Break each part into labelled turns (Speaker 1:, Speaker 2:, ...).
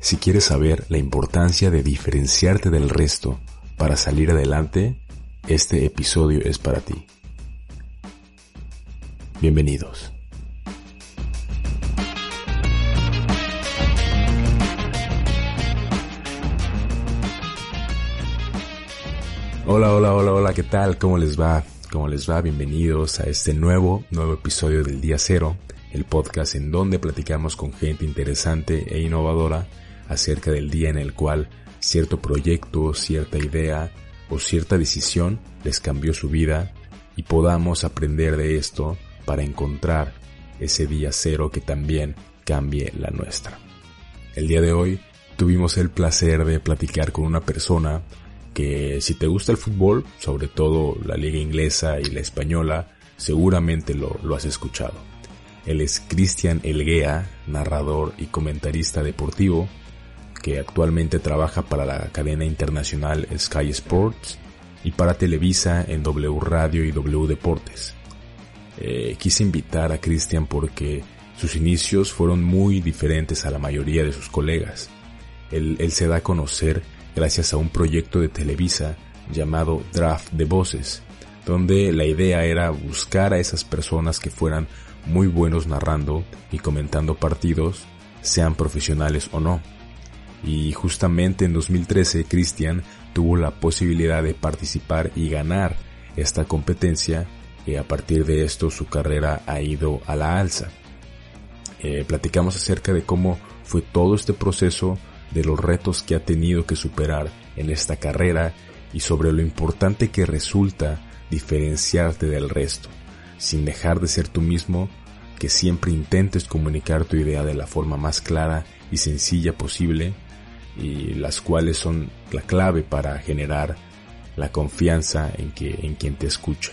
Speaker 1: Si quieres saber la importancia de diferenciarte del resto para salir adelante, este episodio es para ti. Bienvenidos. Hola, hola, hola, hola, ¿qué tal? ¿Cómo les va? ¿Cómo les va? Bienvenidos a este nuevo, nuevo episodio del Día Cero, el podcast en donde platicamos con gente interesante e innovadora acerca del día en el cual cierto proyecto, cierta idea o cierta decisión les cambió su vida y podamos aprender de esto para encontrar ese día cero que también cambie la nuestra. El día de hoy tuvimos el placer de platicar con una persona que si te gusta el fútbol, sobre todo la liga inglesa y la española, seguramente lo, lo has escuchado. Él es Cristian Elguea, narrador y comentarista deportivo, que actualmente trabaja para la cadena internacional Sky Sports y para Televisa en W Radio y W Deportes. Eh, quise invitar a Cristian porque sus inicios fueron muy diferentes a la mayoría de sus colegas. Él, él se da a conocer gracias a un proyecto de Televisa llamado Draft de Voces, donde la idea era buscar a esas personas que fueran muy buenos narrando y comentando partidos, sean profesionales o no. Y justamente en 2013 Cristian tuvo la posibilidad de participar y ganar esta competencia y a partir de esto su carrera ha ido a la alza. Eh, platicamos acerca de cómo fue todo este proceso, de los retos que ha tenido que superar en esta carrera y sobre lo importante que resulta diferenciarte del resto, sin dejar de ser tú mismo, que siempre intentes comunicar tu idea de la forma más clara y sencilla posible y las cuales son la clave para generar la confianza en que en quien te escucha.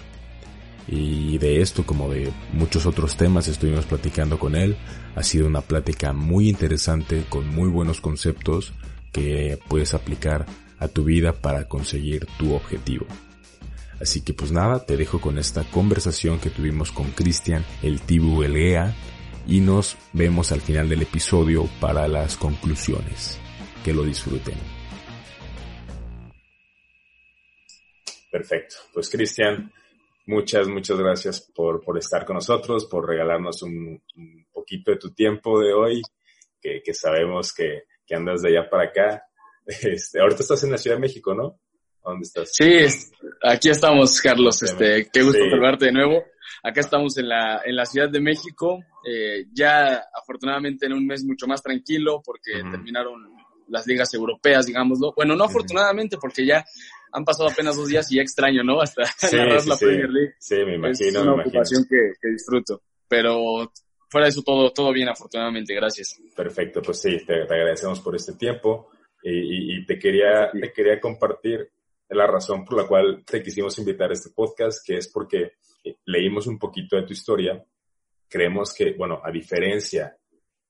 Speaker 1: Y de esto como de muchos otros temas estuvimos platicando con él. Ha sido una plática muy interesante con muy buenos conceptos que puedes aplicar a tu vida para conseguir tu objetivo. Así que pues nada, te dejo con esta conversación que tuvimos con Cristian el Tibu Elgea y nos vemos al final del episodio para las conclusiones que lo disfruten.
Speaker 2: Perfecto. Pues Cristian, muchas, muchas gracias por, por estar con nosotros, por regalarnos un, un poquito de tu tiempo de hoy, que, que sabemos que, que, andas de allá para acá. Este, ahorita estás en la Ciudad de México, ¿no? ¿Dónde estás?
Speaker 3: Sí, aquí estamos, Carlos. Este, qué gusto sí. saludarte de nuevo. Acá estamos en la, en la Ciudad de México, eh, ya afortunadamente en un mes mucho más tranquilo porque uh -huh. terminaron las ligas europeas, digámoslo. Bueno, no afortunadamente, porque ya han pasado apenas dos días y ya extraño, ¿no? Hasta sí, narrar
Speaker 2: sí,
Speaker 3: la
Speaker 2: sí.
Speaker 3: Premier League.
Speaker 2: Sí, me imagino.
Speaker 3: Es una
Speaker 2: me
Speaker 3: ocupación que, que, disfruto. Pero fuera de eso, todo, todo bien, afortunadamente. Gracias.
Speaker 2: Perfecto, pues sí, te, te agradecemos por este tiempo y, y, y te, quería, te quería compartir la razón por la cual te quisimos invitar a este podcast, que es porque leímos un poquito de tu historia. Creemos que, bueno, a diferencia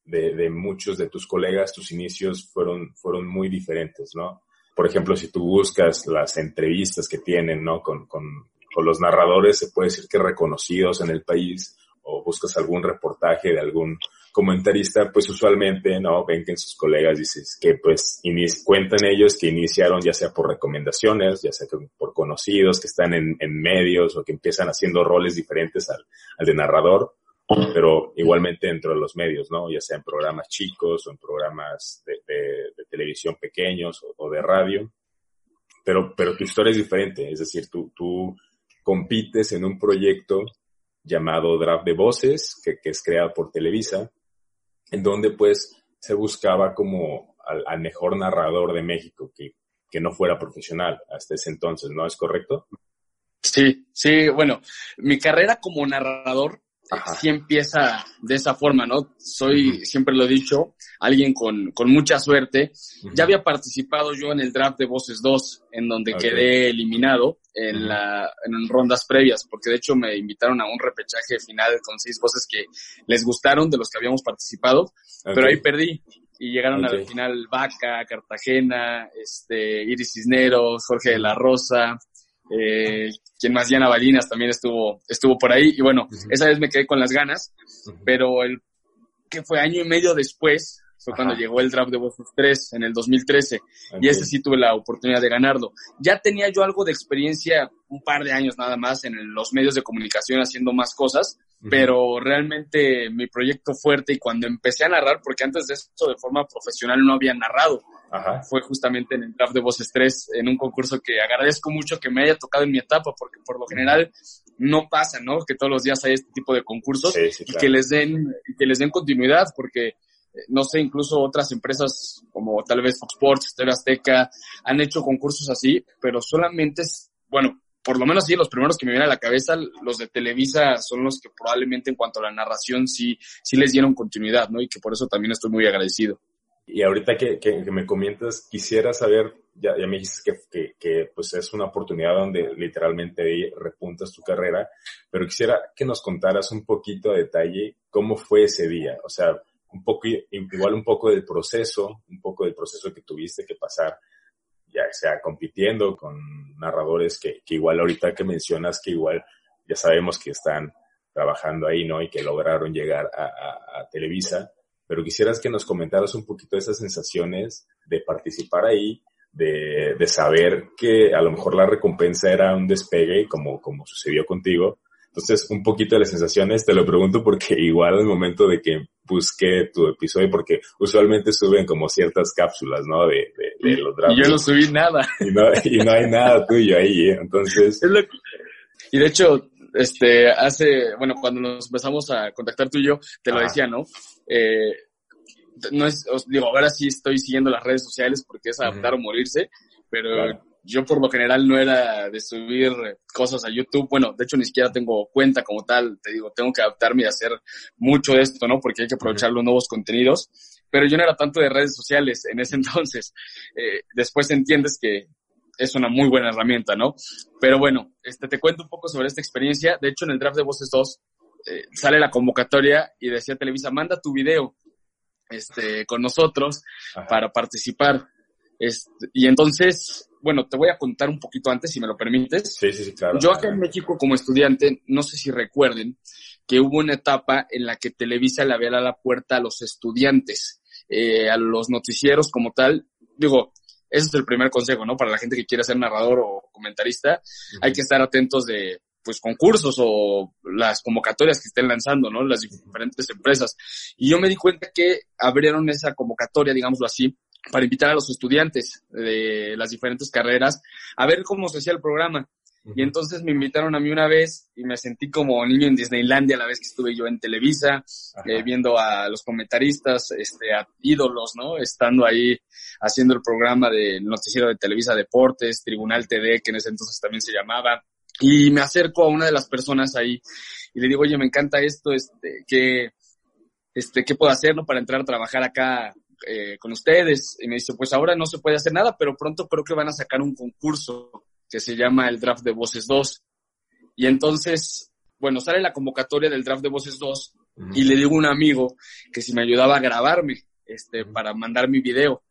Speaker 2: de, muchos de tus colegas, tus inicios fueron, fueron muy diferentes, ¿no? Por ejemplo, si tú buscas las entrevistas que tienen, ¿no? Con, con, con los narradores, se puede decir que reconocidos en el país, o buscas algún reportaje de algún comentarista, pues usualmente, ¿no? Ven que en sus colegas dices que pues cuentan ellos que iniciaron ya sea por recomendaciones, ya sea por conocidos que están en, en medios o que empiezan haciendo roles diferentes al, al de narrador pero igualmente dentro de los medios, ¿no? Ya sea en programas chicos o en programas de, de, de televisión pequeños o, de radio. Pero, pero tu historia es diferente, es decir, tú, tú compites en un proyecto llamado Draft de Voces, que, que es creado por Televisa, en donde pues se buscaba como al, al mejor narrador de México, que, que no fuera profesional hasta ese entonces, ¿no? ¿Es correcto?
Speaker 3: Sí, sí, bueno, mi carrera como narrador Ajá. sí empieza de esa forma, ¿no? Soy, uh -huh. siempre lo he dicho, alguien con, con mucha suerte. Uh -huh. Ya había participado yo en el draft de Voces 2, en donde okay. quedé eliminado en, uh -huh. la, en rondas previas, porque de hecho me invitaron a un repechaje final con seis voces que les gustaron de los que habíamos participado, okay. pero ahí perdí. Y llegaron okay. a la final Vaca, Cartagena, este, Iris Cisneros, Jorge de la Rosa, eh, quien más Diana Balinas también estuvo, estuvo por ahí, y bueno, uh -huh. esa vez me quedé con las ganas, uh -huh. pero el que fue año y medio después fue cuando llegó el draft de Voces 3 en el 2013 y ese sí tuve la oportunidad de ganarlo. Ya tenía yo algo de experiencia, un par de años nada más en los medios de comunicación haciendo más cosas, pero realmente mi proyecto fuerte y cuando empecé a narrar, porque antes de esto de forma profesional no había narrado, fue justamente en el draft de Voces 3, en un concurso que agradezco mucho que me haya tocado en mi etapa, porque por lo general no pasa, ¿no? Que todos los días hay este tipo de concursos y que les den, que les den continuidad, porque no sé, incluso otras empresas como tal vez Fox Sports, Stereo Azteca, han hecho concursos así, pero solamente es, bueno, por lo menos sí, los primeros que me vienen a la cabeza, los de Televisa son los que probablemente en cuanto a la narración sí, sí les dieron continuidad, ¿no? Y que por eso también estoy muy agradecido.
Speaker 2: Y ahorita que, que, me comentas, quisiera saber, ya, ya me dijiste que, que, pues es una oportunidad donde literalmente repuntas tu carrera, pero quisiera que nos contaras un poquito a detalle cómo fue ese día. O sea, un poco, igual un poco del proceso, un poco del proceso que tuviste que pasar, ya sea compitiendo con narradores que, que igual ahorita que mencionas que igual ya sabemos que están trabajando ahí, ¿no? Y que lograron llegar a Televisa, pero quisieras que nos comentaras un poquito de esas sensaciones de participar ahí, de, de, saber que a lo mejor la recompensa era un despegue, como, como sucedió contigo, entonces, un poquito de las sensaciones, te lo pregunto porque igual al momento de que busqué tu episodio, porque usualmente suben como ciertas cápsulas, ¿no? De, de, los
Speaker 3: dramas. Y yo no subí nada.
Speaker 2: Y no, y no hay nada tuyo ahí, ¿eh? Entonces...
Speaker 3: Y de hecho, este, hace, bueno, cuando nos empezamos a contactar tú y yo, te lo decía, ¿no? Eh, no es, os digo, ahora sí estoy siguiendo las redes sociales porque es adaptar o morirse, pero yo por lo general no era de subir cosas a YouTube. Bueno, de hecho ni siquiera tengo cuenta como tal. Te digo, tengo que adaptarme a hacer mucho de esto, ¿no? Porque hay que aprovechar los nuevos contenidos. Pero yo no era tanto de redes sociales en ese entonces. Eh, después entiendes que es una muy buena herramienta, ¿no? Pero bueno, este, te cuento un poco sobre esta experiencia. De hecho, en el draft de Voces 2 eh, sale la convocatoria y decía Televisa, manda tu video este, con nosotros para participar. Este, y entonces bueno, te voy a contar un poquito antes, si me lo permites.
Speaker 2: Sí, sí, sí, claro.
Speaker 3: Yo acá en México como estudiante, no sé si recuerden, que hubo una etapa en la que Televisa le había dado la puerta a los estudiantes, eh, a los noticieros como tal. Digo, ese es el primer consejo, ¿no? Para la gente que quiere ser narrador o comentarista, hay que estar atentos de, pues, concursos o las convocatorias que estén lanzando, ¿no? Las diferentes empresas. Y yo me di cuenta que abrieron esa convocatoria, digámoslo así, para invitar a los estudiantes de las diferentes carreras a ver cómo se hacía el programa. Y entonces me invitaron a mí una vez y me sentí como niño en Disneylandia la vez que estuve yo en Televisa, eh, viendo a los comentaristas, este, a ídolos, ¿no? Estando ahí haciendo el programa del noticiero de Televisa Deportes, Tribunal TD, que en ese entonces también se llamaba. Y me acerco a una de las personas ahí y le digo, oye, me encanta esto, este, ¿qué, este, ¿qué puedo hacer, no? Para entrar a trabajar acá eh, con ustedes. Y me dice, pues ahora no se puede hacer nada, pero pronto creo que van a sacar un concurso que se llama el Draft de Voces 2. Y entonces, bueno, sale la convocatoria del Draft de Voces 2 y le digo a un amigo que si me ayudaba a grabarme, este, para mandar mi video.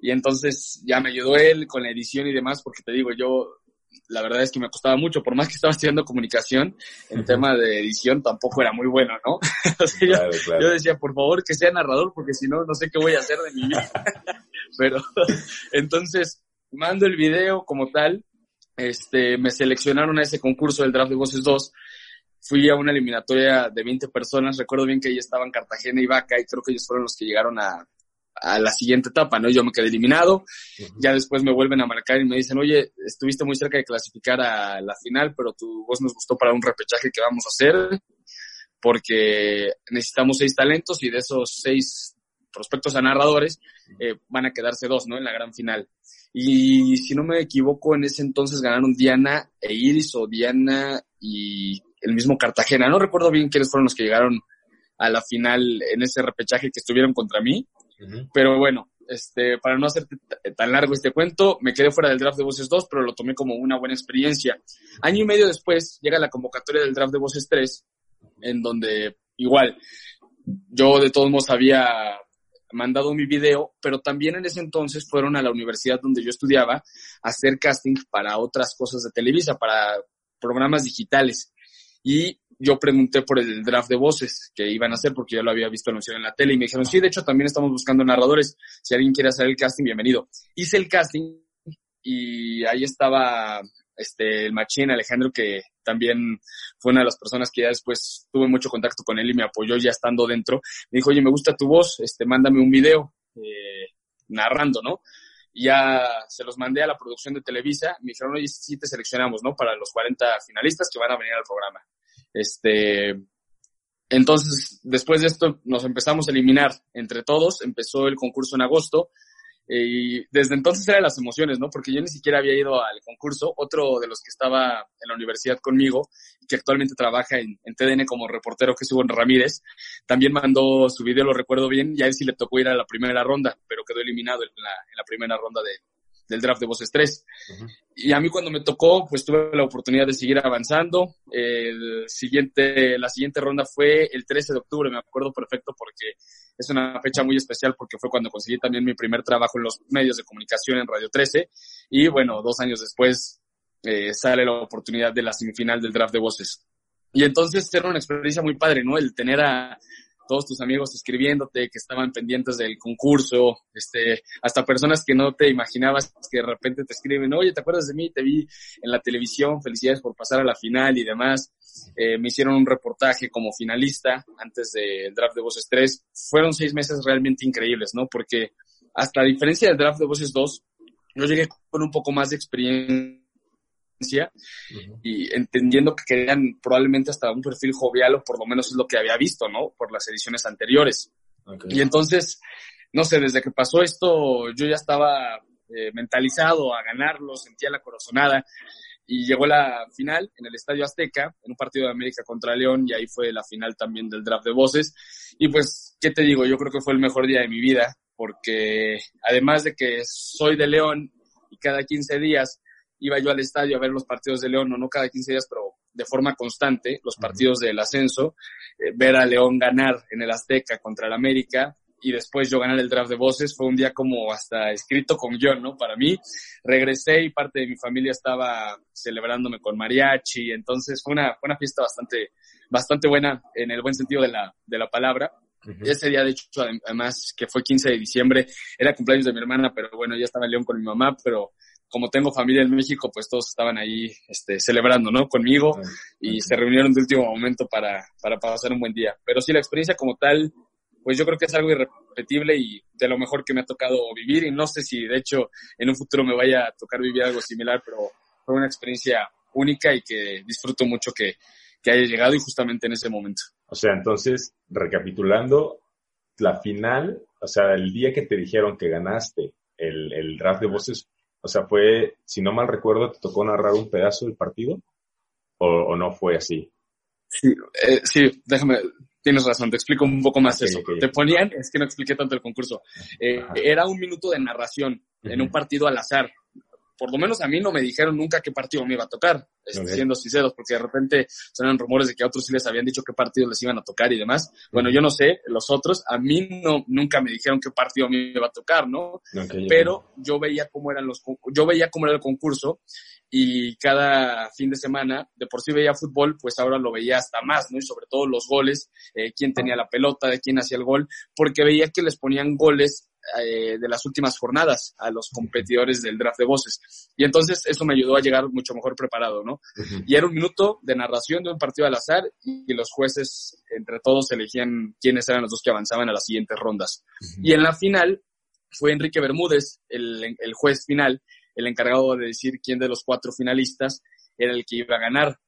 Speaker 3: Y entonces ya me ayudó él con la edición y demás, porque te digo, yo la verdad es que me costaba mucho, por más que estaba estudiando comunicación, en tema de edición tampoco era muy bueno, ¿no? yo, decía, por favor, que sea narrador, porque si no, no sé qué voy a hacer de mi vida. Pero entonces, mando el video como tal, este, me seleccionaron a ese concurso del Draft de Voces 2, fui a una eliminatoria de 20 personas, recuerdo bien que ahí estaban Cartagena y Vaca, y creo que ellos fueron los que llegaron a, a la siguiente etapa, ¿no? Yo me quedé eliminado, ya después me vuelven a marcar y me dicen, oye, estuviste muy cerca de clasificar a la final, pero tu voz nos gustó para un repechaje que vamos a hacer, porque necesitamos seis talentos y de esos seis prospectos a narradores eh, van a quedarse dos, ¿no? En la gran final. Y si no me equivoco, en ese entonces ganaron Diana e Iris o Diana y el mismo Cartagena. No recuerdo bien quiénes fueron los que llegaron a la final en ese repechaje que estuvieron contra mí. Pero bueno, este, para no hacer tan largo este cuento, me quedé fuera del draft de Voces 2, pero lo tomé como una buena experiencia. Año y medio después llega la convocatoria del draft de Voces 3, en donde igual yo de todos modos había mandado mi video, pero también en ese entonces fueron a la universidad donde yo estudiaba a hacer casting para otras cosas de Televisa, para programas digitales. Y yo pregunté por el draft de voces que iban a hacer porque yo lo había visto anunciado en la tele y me dijeron, sí, de hecho también estamos buscando narradores. Si alguien quiere hacer el casting, bienvenido. Hice el casting y ahí estaba este, el machín Alejandro, que también fue una de las personas que ya después tuve mucho contacto con él y me apoyó ya estando dentro. Me dijo, oye, me gusta tu voz, este, mándame un video eh, narrando, ¿no? Y ya se los mandé a la producción de Televisa. Me dijeron, oye, sí te seleccionamos, ¿no? Para los 40 finalistas que van a venir al programa. Este, entonces, después de esto, nos empezamos a eliminar entre todos. Empezó el concurso en agosto. Y desde entonces eran las emociones, ¿no? Porque yo ni siquiera había ido al concurso. Otro de los que estaba en la universidad conmigo, que actualmente trabaja en, TDN como reportero, que es Hugo Ramírez, también mandó su video, lo recuerdo bien, y a él sí le tocó ir a la primera ronda, pero quedó eliminado en la, en la primera ronda de, del draft de Voces 3. Y a mí cuando me tocó, pues tuve la oportunidad de seguir avanzando. El siguiente, la siguiente ronda fue el 13 de octubre, me acuerdo perfecto porque es una fecha muy especial porque fue cuando conseguí también mi primer trabajo en los medios de comunicación en Radio 13. Y bueno, dos años después eh, sale la oportunidad de la semifinal del draft de voces. Y entonces era una experiencia muy padre, ¿no? El tener a, todos tus amigos escribiéndote, que estaban pendientes del concurso, este, hasta personas que no te imaginabas que de repente te escriben, oye, ¿te acuerdas de mí? Te vi en la televisión, felicidades por pasar a la final y demás. Eh, me hicieron un reportaje como finalista antes del draft de Voces 3. Fueron seis meses realmente increíbles, ¿no? Porque hasta a diferencia del draft de Voces 2, yo llegué con un poco más de experiencia y entendiendo que querían probablemente hasta un perfil jovial o por lo menos es lo que había visto, ¿no? Por las ediciones anteriores. Y entonces, no sé, desde que pasó esto yo ya estaba eh, mentalizado a ganarlo, sentía la corazonada y llegó la final en el Estadio Azteca, en un partido de América contra León, y ahí fue la final también del draft de voces. Y pues, ¿qué te digo? Yo creo que fue el mejor día de mi vida, porque además de que soy de León y cada 15 días iba yo al estadio a ver los partidos de León, no, no cada 15 días, pero de forma constante, los partidos del ascenso, eh, ver a León ganar en el Azteca contra el América y después yo ganar el draft de voces, fue un día como hasta escrito con guion, ¿no? Para mí, regresé y parte de mi familia estaba celebrándome con mariachi, entonces fue una, una fiesta bastante, bastante buena en el buen sentido de la, de la palabra. Ese día, de hecho, además, que fue 15 de diciembre, era cumpleaños de mi hermana, pero bueno, ya estaba en León con mi mamá, pero como tengo familia en México, pues todos estaban ahí este, celebrando, ¿no? Conmigo y se reunieron de último momento para, para pasar un buen día. Pero sí, la experiencia como tal, pues yo creo que es algo irrepetible y de lo mejor que me ha tocado vivir y no sé si de hecho en un futuro me vaya a tocar vivir algo similar, pero fue una experiencia única y que disfruto mucho que, que haya llegado y justamente en ese momento.
Speaker 2: O sea, entonces, recapitulando, la final, o sea, el día que te dijeron que ganaste el, el draft de voces o sea, fue, si no mal recuerdo, te tocó narrar un pedazo del partido o, no fue así.
Speaker 3: Sí, eh, sí, déjame, tienes razón, te explico un poco más eso. Te ponían, es que no expliqué tanto el concurso, eh, era un minuto de narración en un partido al azar por lo menos a mí no me dijeron nunca qué partido me iba a tocar, siendo sinceros, porque de repente sonan rumores de que a otros sí les habían dicho qué partido les iban a tocar y demás. Bueno, yo no sé, los otros, a mí no, nunca me dijeron qué partido me iba a tocar, ¿no? Pero yo veía cómo eran los, yo veía cómo era el concurso y cada fin de semana, de por sí veía fútbol, pues ahora lo veía hasta más, ¿no? Y sobre todo los goles, eh, quién tenía la pelota, de quién hacía el gol, porque veía que les ponían goles eh, de las últimas jornadas a los competidores del draft de voces. Y entonces eso me ayudó a llegar mucho mejor preparado, ¿no? Y era un minuto de narración de un partido al azar y los jueces entre todos elegían quiénes eran los dos que avanzaban a las siguientes rondas. Y en la final fue Enrique Bermúdez, el, el juez final, el encargado de decir quién de los cuatro finalistas era el que iba a ganar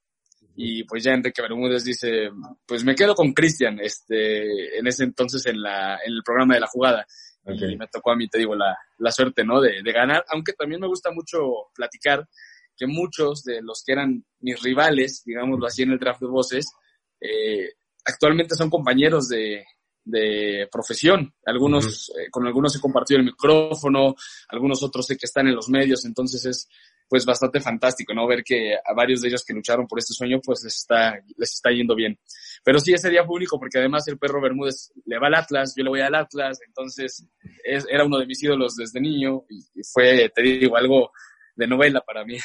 Speaker 3: y pues ya Enrique Bermúdez dice, pues me quedo con Cristian, este, en ese entonces en la, en el programa de la jugada. Y me tocó a mí, te digo, la, la suerte, ¿no? De, de, ganar, aunque también me gusta mucho platicar que muchos de los que eran mis rivales, digámoslo así, en el draft de voces, eh, actualmente son compañeros de, de profesión. Algunos, eh, con algunos he compartido el micrófono, algunos otros sé que están en los medios, entonces es pues bastante fantástico, ¿no? Ver que a varios de ellos que lucharon por este sueño, pues les está, les está yendo bien. Pero sí, ese día fue único porque además el perro Bermúdez le va al Atlas, yo le voy al Atlas, entonces era uno de mis ídolos desde niño y, fue, te digo, algo de novela para mí.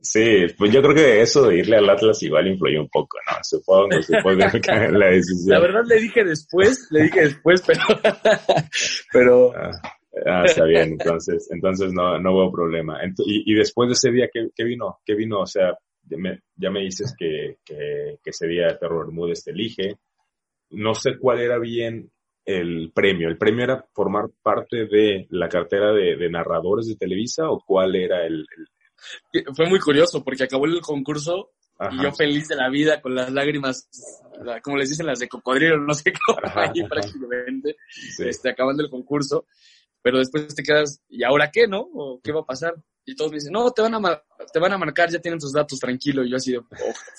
Speaker 2: Sí, pues yo creo que eso de irle al Atlas igual influyó un poco, ¿no? Supongo, supongo que la decisión.
Speaker 3: La verdad le dije después, le dije después, pero... pero...
Speaker 2: Ah, ah, está bien, entonces, entonces no, no hubo problema. y, y, después de ese día, ¿qué, ¿qué, vino? ¿Qué vino? O sea, ya me, ya me dices que, que, que ese día Terror Bermúdez te elige. No sé cuál era bien el premio? ¿El premio era formar parte de la cartera de, narradores de Televisa o cuál era el,
Speaker 3: Fue muy curioso porque acabó el concurso y yo feliz de la vida con las lágrimas, como les dicen, las de cocodrilo, no sé cómo, ahí prácticamente, este, acabando el concurso. Pero después te quedas, ¿y ahora qué, no? ¿O qué va a pasar? Y todos me dicen, no, te van a, te van a marcar, ya tienen tus datos, tranquilo. Y yo así de,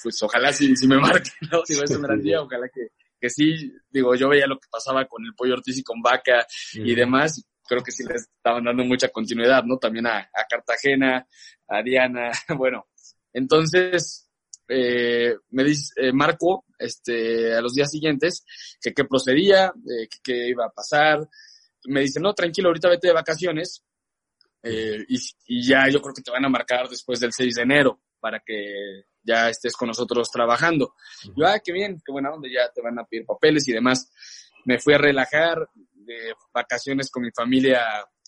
Speaker 3: pues ojalá si, si me marquen, ¿no? Si es un gran día, ojalá que, que sí, digo, yo veía lo que pasaba con el Pollo Ortiz y con Vaca y demás, creo que sí les estaban dando mucha continuidad, ¿no? También a, Cartagena, a Diana, bueno, entonces, eh, me dice eh, Marco, este, a los días siguientes, que qué procedía, eh, que qué iba a pasar, me dice, no, tranquilo, ahorita vete de vacaciones, eh, y, y, ya yo creo que te van a marcar después del 6 de enero para que ya estés con nosotros trabajando. Yo, ah, qué bien, qué buena onda, ya te van a pedir papeles y demás. Me fui a relajar de vacaciones con mi familia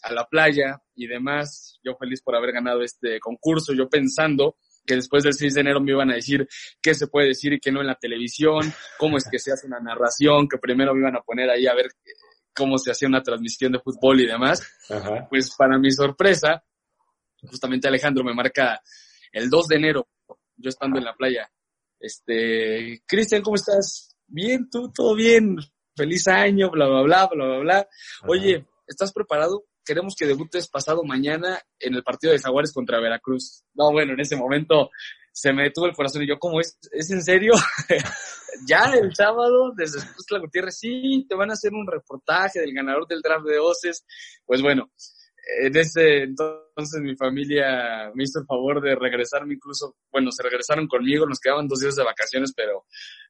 Speaker 3: a la playa y demás. Yo feliz por haber ganado este concurso, yo pensando que después del 6 de enero me iban a decir qué se puede decir y qué no en la televisión, cómo es que se hace una narración, que primero me iban a poner ahí a ver cómo se hacía una transmisión de fútbol y demás. Pues para mi sorpresa, justamente Alejandro me marca el 2 de enero yo estando en la playa. Este, Cristian, ¿cómo estás? Bien, tú, todo bien. Feliz año, bla, bla, bla, bla, bla, bla. Oye, ¿estás preparado? Queremos que debutes pasado mañana en el partido de Jaguares contra Veracruz. No, bueno, en ese momento se me detuvo el corazón y yo, ¿cómo es? ¿Es en serio? ya el sábado, desde la Gutiérrez, sí, te van a hacer un reportaje del ganador del draft de Oces. Pues bueno, en ese entonces mi familia me hizo el favor de regresarme incluso, bueno, se regresaron conmigo, nos quedaban dos días de vacaciones, pero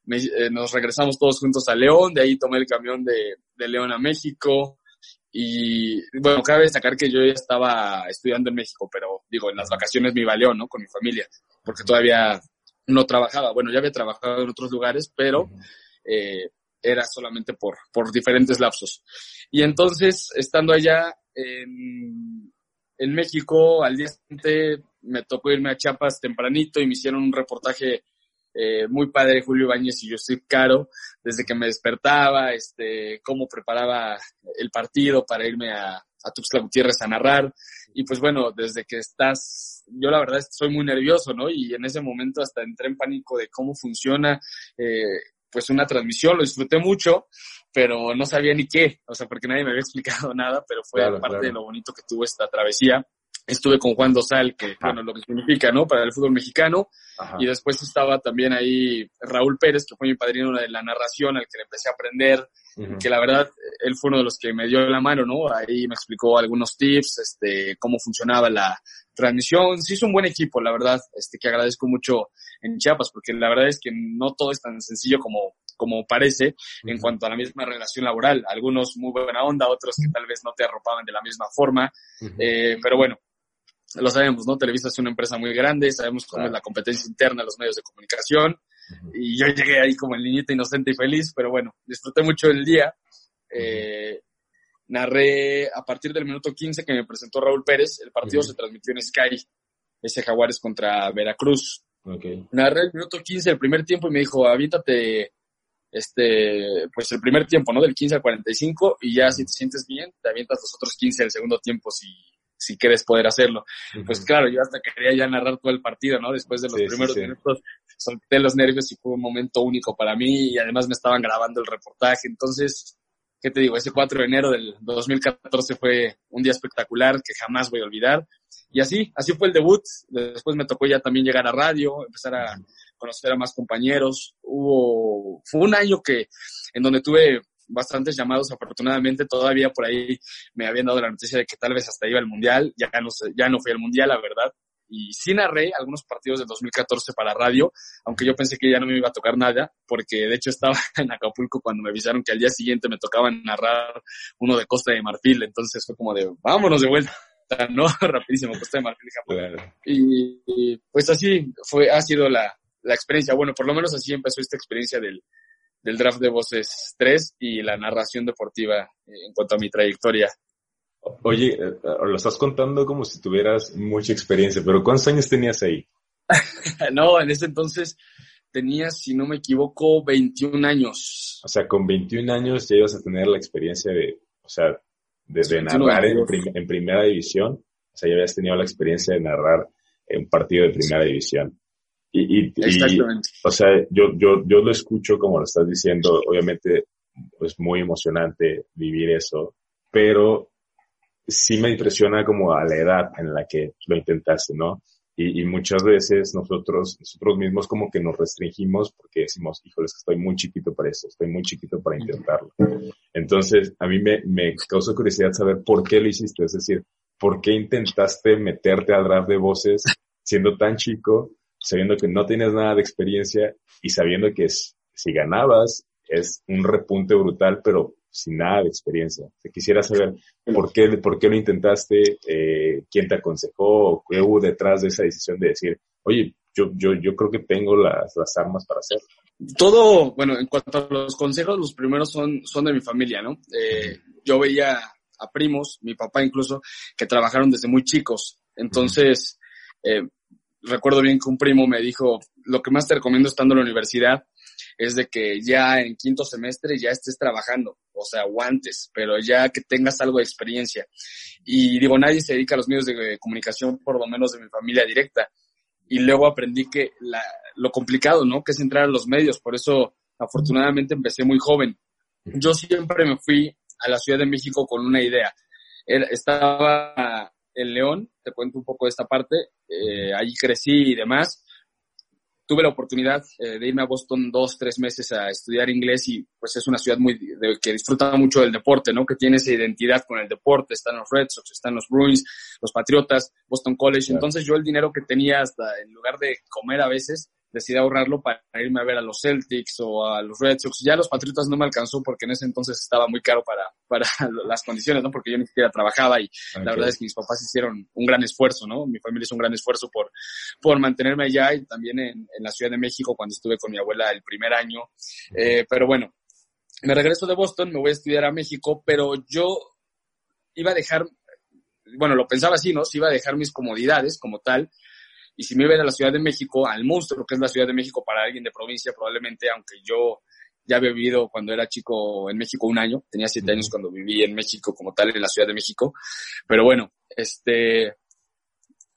Speaker 3: eh, nos regresamos todos juntos a León, de ahí tomé el camión de, de León a México y bueno, cabe destacar que yo ya estaba estudiando en México, pero digo, en las vacaciones me iba a León, ¿no? Con mi familia, porque todavía no trabajaba, bueno, ya había trabajado en otros lugares, pero eh, era solamente por, por diferentes lapsos. Y entonces, estando allá, en, México, al día siguiente me tocó irme a Chiapas tempranito y me hicieron un reportaje eh, muy padre Julio Ibáñez y yo estoy caro desde que me despertaba, este, cómo preparaba el partido para irme a, a Tuxtla Gutiérrez a narrar. Y pues bueno, desde que estás, yo la verdad soy muy nervioso, ¿no? Y en ese momento hasta entré en pánico de cómo funciona, eh, pues una transmisión, lo disfruté mucho, pero no sabía ni qué, o sea, porque nadie me había explicado nada, pero fue parte de lo bonito que tuvo esta travesía. Estuve con Juan Dosal, que, bueno, lo que significa, ¿no? Para el fútbol mexicano. Y después estaba también ahí Raúl Pérez, que fue mi padrino de la narración, al que le empecé a aprender, que la verdad, él fue uno de los que me dio la mano, ¿no? Ahí me explicó algunos tips, este, cómo funcionaba la transmisión. Sí, es un buen equipo, la verdad, este, que agradezco mucho en Chiapas, porque la verdad es que no todo es tan sencillo como, como parece en cuanto a la misma relación laboral. Algunos muy buena onda, otros que tal vez no te arropaban de la misma forma. eh, pero bueno, lo sabemos, ¿no? Televisa es una empresa muy grande, sabemos cómo es la competencia interna de los medios de comunicación. Y yo llegué ahí como en niñita inocente y feliz, pero bueno, disfruté mucho el día. Eh, narré a partir del minuto 15 que me presentó Raúl Pérez, el partido se transmitió en Sky, ese Jaguares contra Veracruz. Okay. Narré el minuto 15 el primer tiempo y me dijo, aviéntate este, pues el primer tiempo, ¿no? Del 15 al 45 y ya si te sientes bien, te avientas los otros 15 del segundo tiempo si, si quieres poder hacerlo. Pues claro, yo hasta quería ya narrar todo el partido, ¿no? Después de los primeros minutos solté los nervios y fue un momento único para mí y además me estaban grabando el reportaje, entonces ¿qué te digo? Ese 4 de enero del 2014 fue un día espectacular que jamás voy a olvidar. Y así, así fue el debut. Después me tocó ya también llegar a radio, empezar a conocer a más compañeros. Hubo, fue un año que, en donde tuve bastantes llamados, afortunadamente todavía por ahí me habían dado la noticia de que tal vez hasta iba al mundial, ya no, ya no fui al mundial, la verdad, y sí narré algunos partidos del 2014 para radio, aunque yo pensé que ya no me iba a tocar nada, porque de hecho estaba en Acapulco cuando me avisaron que al día siguiente me tocaba narrar uno de Costa de Marfil, entonces fue como de, vámonos de vuelta. ¿no? Rapidísimo, Costa de Marfil y, pues así fue, ha sido la, la, experiencia. Bueno, por lo menos así empezó esta experiencia del, del draft de voces 3 y la narración deportiva en cuanto a mi trayectoria.
Speaker 2: Oye, eh, lo estás contando como si tuvieras mucha experiencia, pero ¿cuántos años tenías ahí?
Speaker 3: no, en ese entonces tenía, si no me equivoco, 21 años.
Speaker 2: O sea, con 21 años ya ibas a tener la experiencia de, o sea, de, narrar en, en, primera división. O sea, ya habías tenido la experiencia de narrar un partido de primera división. Y, y, Exactamente. o sea, yo, yo, yo lo escucho como lo estás diciendo, obviamente es muy emocionante vivir eso, pero sí me impresiona como a la edad en la que lo intentaste, ¿no? Y, y, muchas veces nosotros, nosotros mismos como que nos restringimos porque decimos, híjoles, estoy muy chiquito para eso, estoy muy chiquito para intentarlo. Entonces, a mí me, me causa curiosidad saber por qué lo hiciste, es decir, por qué intentaste meterte al draft de voces siendo tan chico, sabiendo que no tienes nada de experiencia y sabiendo que si ganabas es un repunte brutal, pero sin nada de experiencia. Te quisiera saber por qué, por qué lo intentaste, eh, quién te aconsejó, qué hubo detrás de esa decisión de decir, oye, yo, yo, yo creo que tengo las, las armas para hacerlo.
Speaker 3: Todo, bueno, en cuanto a los consejos, los primeros son, son de mi familia, ¿no? Eh, yo veía a primos, mi papá incluso, que trabajaron desde muy chicos. Entonces, eh, recuerdo bien que un primo me dijo, lo que más te recomiendo estando en la universidad es de que ya en quinto semestre ya estés trabajando, o sea, aguantes, pero ya que tengas algo de experiencia. Y digo, nadie se dedica a los medios de comunicación, por lo menos de mi familia directa. Y luego aprendí que lo complicado, ¿no? Que es entrar a los medios. Por eso, afortunadamente, empecé muy joven. Yo siempre me fui a la Ciudad de México con una idea. estaba en León, te cuento un poco de esta parte, eh, allí crecí y demás, tuve la oportunidad eh, de irme a Boston dos, tres meses a estudiar inglés y pues es una ciudad muy que disfruta mucho del deporte, ¿no? Que tiene esa identidad con el deporte. Están los Red Sox, están los Bruins, los Patriotas, Boston College. Entonces yo el dinero que tenía hasta en lugar de comer a veces, decidí ahorrarlo para irme a ver a los Celtics o a los Red Sox. Ya los Patriotas no me alcanzó porque en ese entonces estaba muy caro para, para las condiciones, ¿no? Porque yo ni siquiera trabajaba y la verdad es que mis papás hicieron un gran esfuerzo, ¿no? Mi familia hizo un gran esfuerzo por, por mantenerme allá y también en, en la Ciudad de México cuando estuve con mi abuela el primer año. Eh, pero bueno, me regreso de Boston, me voy a estudiar a México, pero yo iba a dejar, bueno, lo pensaba así, ¿no? Si iba a dejar mis comodidades como tal, y si me iba a la Ciudad de México, al monstruo que es la Ciudad de México para alguien de provincia, probablemente, aunque yo ya había vivido cuando era chico en México un año, tenía siete años cuando viví en México como tal en la Ciudad de México, pero bueno, este,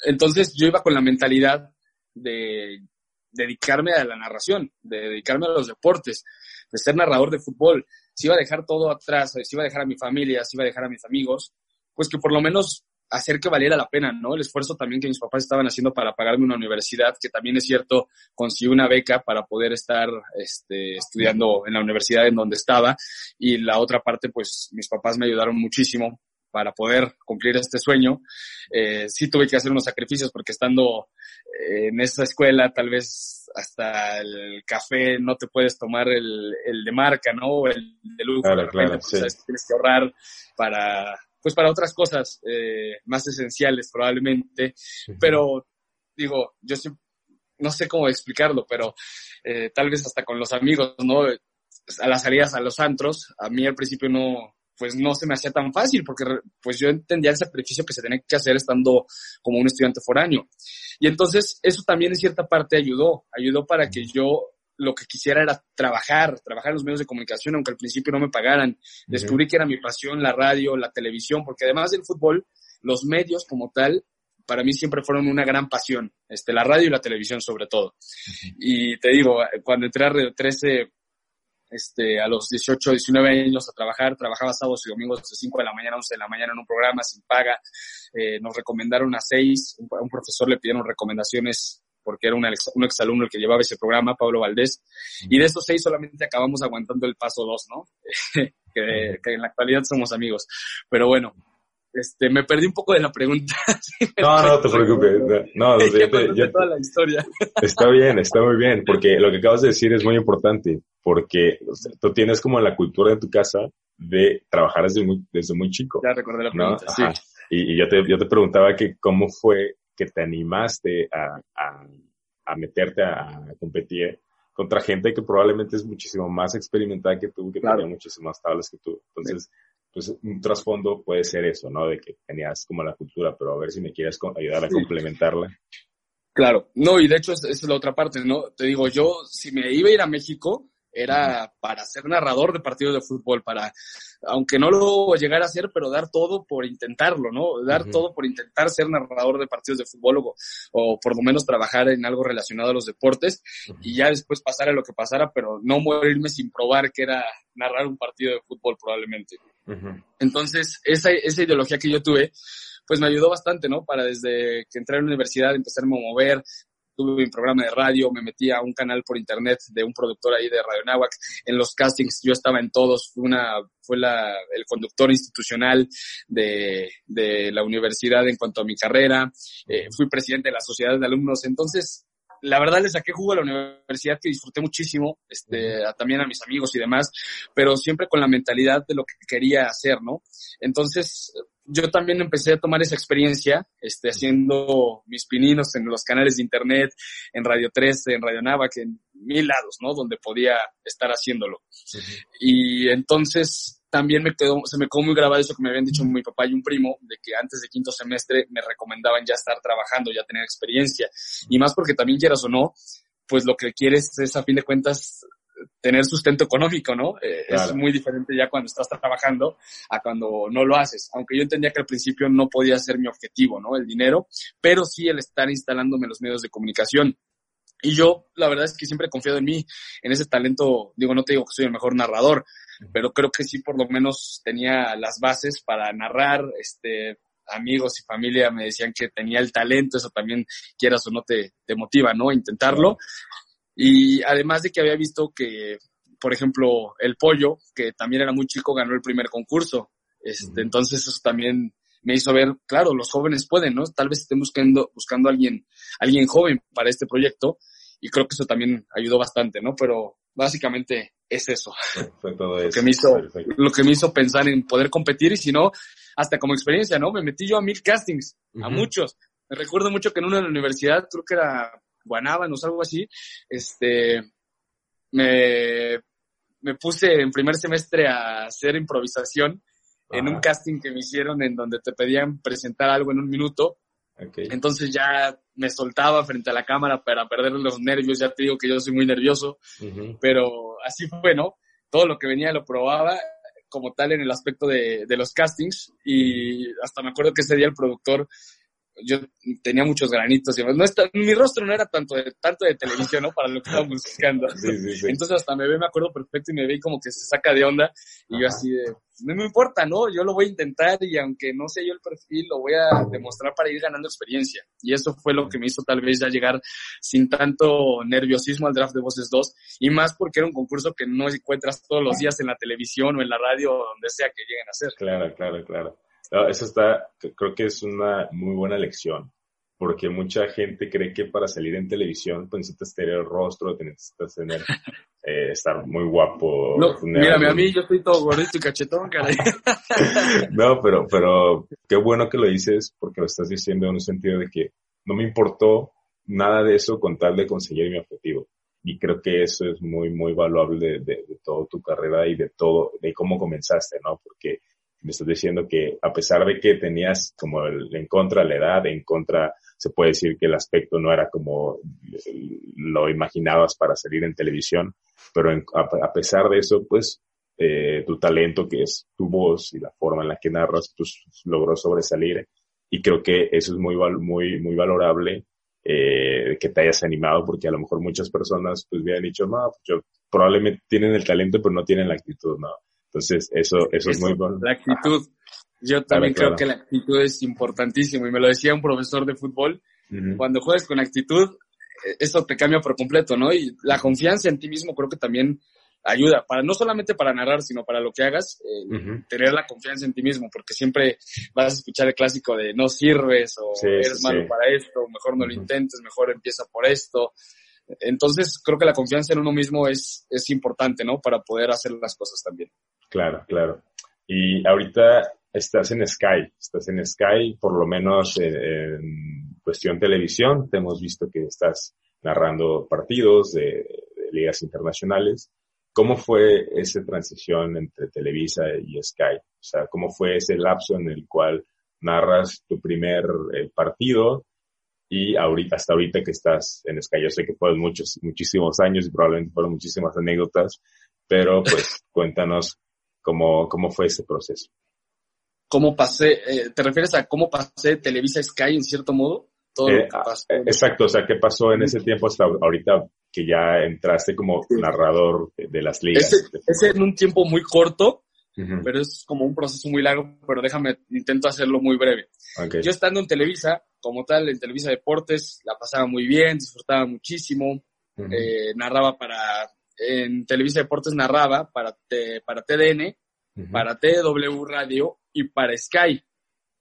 Speaker 3: entonces yo iba con la mentalidad de dedicarme a la narración, de dedicarme a los deportes, de ser narrador de fútbol. Si iba a dejar todo atrás, si iba a dejar a mi familia, si iba a dejar a mis amigos, pues que por lo menos hacer que valiera la pena, ¿no? El esfuerzo también que mis papás estaban haciendo para pagarme una universidad, que también es cierto, conseguí una beca para poder estar este, estudiando en la universidad en donde estaba. Y la otra parte, pues mis papás me ayudaron muchísimo para poder cumplir este sueño. Eh, sí tuve que hacer unos sacrificios porque estando eh, en esa escuela tal vez hasta el café no te puedes tomar el, el de marca, ¿no? El de lujo. Claro, claro, pues, Tienes que ahorrar para pues para otras cosas eh, más esenciales probablemente, pero digo, yo no sé cómo explicarlo, pero eh, tal vez hasta con los amigos, ¿no? A las salidas a los antros, a mí al principio no, pues no se me hacía tan fácil porque pues yo entendía el sacrificio que se tenía que hacer estando como un estudiante foráneo. Y entonces eso también en cierta parte ayudó, ayudó para que yo lo que quisiera era trabajar, trabajar en los medios de comunicación, aunque al principio no me pagaran. Descubrí que era mi pasión la radio, la televisión, porque además del fútbol, los medios como tal, para mí siempre fueron una gran pasión, este, la radio y la televisión sobre todo. Y te digo, cuando entré a Radio 13, este, a los 18, 19 años a trabajar, trabajaba sábados y domingos de 5 de la mañana a 11 de la mañana en un programa sin paga. Eh, nos recomendaron a 6, un, un profesor le pidieron recomendaciones porque era un, ex, un exalumno el que llevaba ese programa, Pablo Valdés, y de esos seis solamente acabamos aguantando el paso dos, ¿no? que, en la actualidad somos amigos. Pero bueno, este, me perdí un poco de la pregunta.
Speaker 2: no, no te preocupes. No,
Speaker 3: ya toda la historia.
Speaker 2: está bien, está muy bien, porque lo que acabas de decir es muy importante, porque tú tienes como la cultura de tu casa de trabajar desde muy, desde muy chico.
Speaker 3: Ya recordé la pregunta, sí.
Speaker 2: Y, yo, te, yo te preguntaba que cómo fue que te animaste a, a, a meterte a, competir contra gente que probablemente es muchísimo más experimentada que tú, que tiene muchísimas tablas que tú. Entonces, pues un trasfondo puede ser eso, ¿no? De que tenías como la cultura, pero a ver si me quieres ayudar a complementarla.
Speaker 3: Claro, no, y de hecho esa es la otra parte, ¿no? Te digo, yo si me iba a ir a México, era para ser narrador de partidos de fútbol, para, aunque no lo llegara a hacer, pero dar todo por intentarlo, ¿no? Dar todo por intentar ser narrador de partidos de fútbol o, por lo menos trabajar en algo relacionado a los deportes y ya después pasar a lo que pasara, pero no morirme sin probar que era narrar un partido de fútbol probablemente. Entonces, esa, esa ideología que yo tuve, pues me ayudó bastante, ¿no? Para desde que entré a la universidad empezarme a mover, tuve un programa de radio, me metí a un canal por internet de un productor ahí de Radio Nahuac. En los castings yo estaba en todos, fue una, fue la, el conductor institucional de, de la universidad en cuanto a mi carrera, eh, fui presidente de la sociedad de alumnos, entonces la verdad le saqué jugo a la universidad que disfruté muchísimo, este, también a mis amigos y demás, pero siempre con la mentalidad de lo que quería hacer, ¿no? Entonces, yo también empecé a tomar esa experiencia, este, haciendo mis pininos en los canales de internet, en Radio 13, en Radio Navac, en mil lados, ¿no? Donde podía estar haciéndolo. Y entonces también me quedó, se me quedó muy grabado eso que me habían dicho mi papá y un primo, de que antes de quinto semestre me recomendaban ya estar trabajando, ya tener experiencia. Y más porque también quieras o no, pues lo que quieres es a fin de cuentas tener sustento económico, ¿no? Eh, es muy diferente ya cuando estás trabajando a cuando no lo haces. Aunque yo entendía que al principio no podía ser mi objetivo, ¿no? El dinero, pero sí el estar instalándome en los medios de comunicación. Y yo, la verdad es que siempre he confiado en mí, en ese talento. Digo, no te digo que soy el mejor narrador, pero creo que sí por lo menos tenía las bases para narrar, este, amigos y familia me decían que tenía el talento, eso también quieras o no te, te motiva, ¿no? Intentarlo. Y además de que había visto que, por ejemplo, el pollo, que también era muy chico, ganó el primer concurso. Este, Entonces eso también me hizo ver, claro, los jóvenes pueden, ¿no? Tal vez estén buscando, buscando a alguien, alguien joven para este proyecto y creo que eso también ayudó bastante, ¿no? Pero básicamente es eso.
Speaker 2: Fue todo
Speaker 3: eso. Lo que me hizo, lo que me hizo pensar en poder competir y si no, hasta como experiencia, ¿no? Me metí yo a mil castings, a muchos. Me recuerdo mucho que en una de la universidad, creo que era Guanábanos, algo así, este, me, me puse en primer semestre a hacer improvisación en un casting que me hicieron en donde te pedían presentar algo en un minuto. Entonces ya me soltaba frente a la cámara para perder los nervios, ya te digo que yo soy muy nervioso, pero así fue, ¿no? Todo lo que venía lo probaba como tal en el aspecto de, de los castings y hasta me acuerdo que ese día el productor yo tenía muchos granitos y no está, mi rostro no era tanto de, tanto de televisión, ¿no? Para lo que estábamos buscando. Entonces hasta me ve, me acuerdo perfecto y me ve como que se saca de onda y yo así de, no me importa, ¿no? Yo lo voy a intentar y aunque no sé yo el perfil, lo voy a demostrar para ir ganando experiencia. Y eso fue lo que me hizo tal vez ya llegar sin tanto nerviosismo al draft de Voces 2 y más porque era un concurso que no encuentras todos los días en la televisión o en la radio o donde sea que lleguen a ser.
Speaker 2: Claro, claro, claro eso está, creo que es una muy buena lección, porque mucha gente cree que para salir en televisión pues necesitas tener el rostro, necesitas tener, eh, estar muy guapo.
Speaker 3: No, mírame a mí, yo estoy todo gordito y cachetón, caray.
Speaker 2: no, pero, pero qué bueno que lo dices, porque lo estás diciendo en un sentido de que no me importó nada de eso con tal de conseguir mi objetivo. Y creo que eso es muy, muy valuable de, de, de toda tu carrera y de todo, de cómo comenzaste, ¿no? Porque me estás diciendo que a pesar de que tenías como el, en contra la edad, en contra, se puede decir que el aspecto no era como lo imaginabas para salir en televisión, pero a, pesar de eso, pues eh, tu talento, que es tu voz y la forma en la que narras, pues logró sobresalir. Y creo que eso es muy, muy, muy valorable, eh, que te hayas animado, porque a lo mejor muchas personas pues hubieran dicho, no, pues yo probablemente tienen el talento, pero no tienen la actitud, no entonces, eso, eso es muy bueno.
Speaker 3: La actitud. Yo también creo que la actitud es importantísimo y me lo decía un profesor de fútbol. Cuando juegas con actitud, e, eso te cambia por completo, ¿no? Y la confianza en ti mismo creo que también ayuda, para no solamente para narrar, sino para lo que hagas, eh, tener la confianza en ti mismo, porque siempre vas a escuchar el clásico de no sirves o eres malo para esto, mejor no lo intentes, mejor empieza por esto. Entonces, creo que la confianza en uno mismo es, es importante, ¿no? Para poder hacer las cosas también.
Speaker 2: Claro, claro. Y ahorita estás en Sky, estás en Sky, por lo menos en, cuestión televisión, te hemos visto que estás narrando partidos de, ligas internacionales. ¿Cómo fue esa transición entre Televisa y Sky? O sea, ¿cómo fue ese lapso en el cual narras tu primer eh, partido y ahorita, hasta ahorita que estás en Sky? Yo sé que fueron muchos, muchísimos años y probablemente fueron muchísimas anécdotas, pero pues cuéntanos cómo, cómo fue ese proceso.
Speaker 3: ¿Cómo pasé? Eh, ¿Te refieres a cómo pasé Televisa Sky en cierto modo?
Speaker 2: Todo eh, ah, exacto, o sea, ¿qué pasó en ese tiempo hasta ahorita que ya entraste como narrador de, las ligas?
Speaker 3: Ese, en un tiempo muy corto, pero es como un proceso muy largo, pero déjame, intento hacerlo muy breve. Yo estando en Televisa, como tal, en Televisa Deportes, la pasaba muy bien, disfrutaba muchísimo, eh, narraba para, en Televisa Deportes narraba para, para TDN, para TW Radio y para Sky,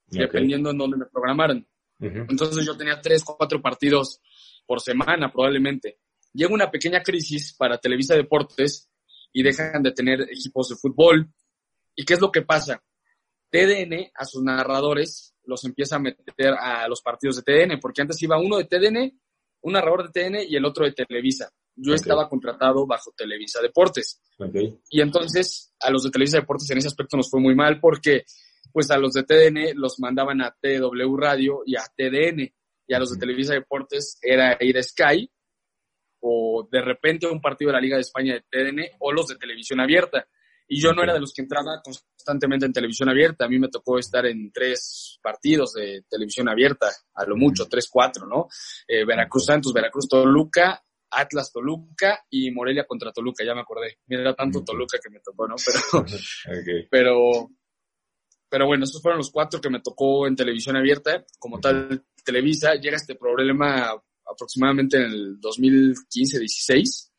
Speaker 3: dependiendo en dónde me programaran. Entonces yo tenía tres, cuatro partidos por semana probablemente. Llega una pequeña crisis para Televisa Deportes y dejan de tener equipos de fútbol. ¿Y qué es lo que pasa? TDN a sus narradores los empieza a meter a los partidos de TDN, porque antes iba uno de TDN, un narrador de TDN y el otro de Televisa. Yo estaba contratado bajo Televisa Deportes. Y entonces a los de Televisa Deportes en ese aspecto nos fue muy mal porque pues a los de TDN los mandaban a TW Radio y a TDN, y a los de Televisa Deportes era ir a Sky, o de repente un partido de la Liga de España de TDN, o los de televisión abierta. Y yo no era de los que entraba constantemente en televisión abierta. A mí me tocó estar en tres partidos de televisión abierta, a lo mucho, tres, cuatro, ¿no? Eh, Veracruz Santos, Veracruz Toluca, Atlas Toluca y Morelia contra Toluca, ya me acordé. Mira tanto Toluca que me tocó, ¿no? Pero, pero pero bueno, esos fueron los cuatro que me tocó en televisión abierta. Como tal, Televisa llega este problema aproximadamente en el 2015-16.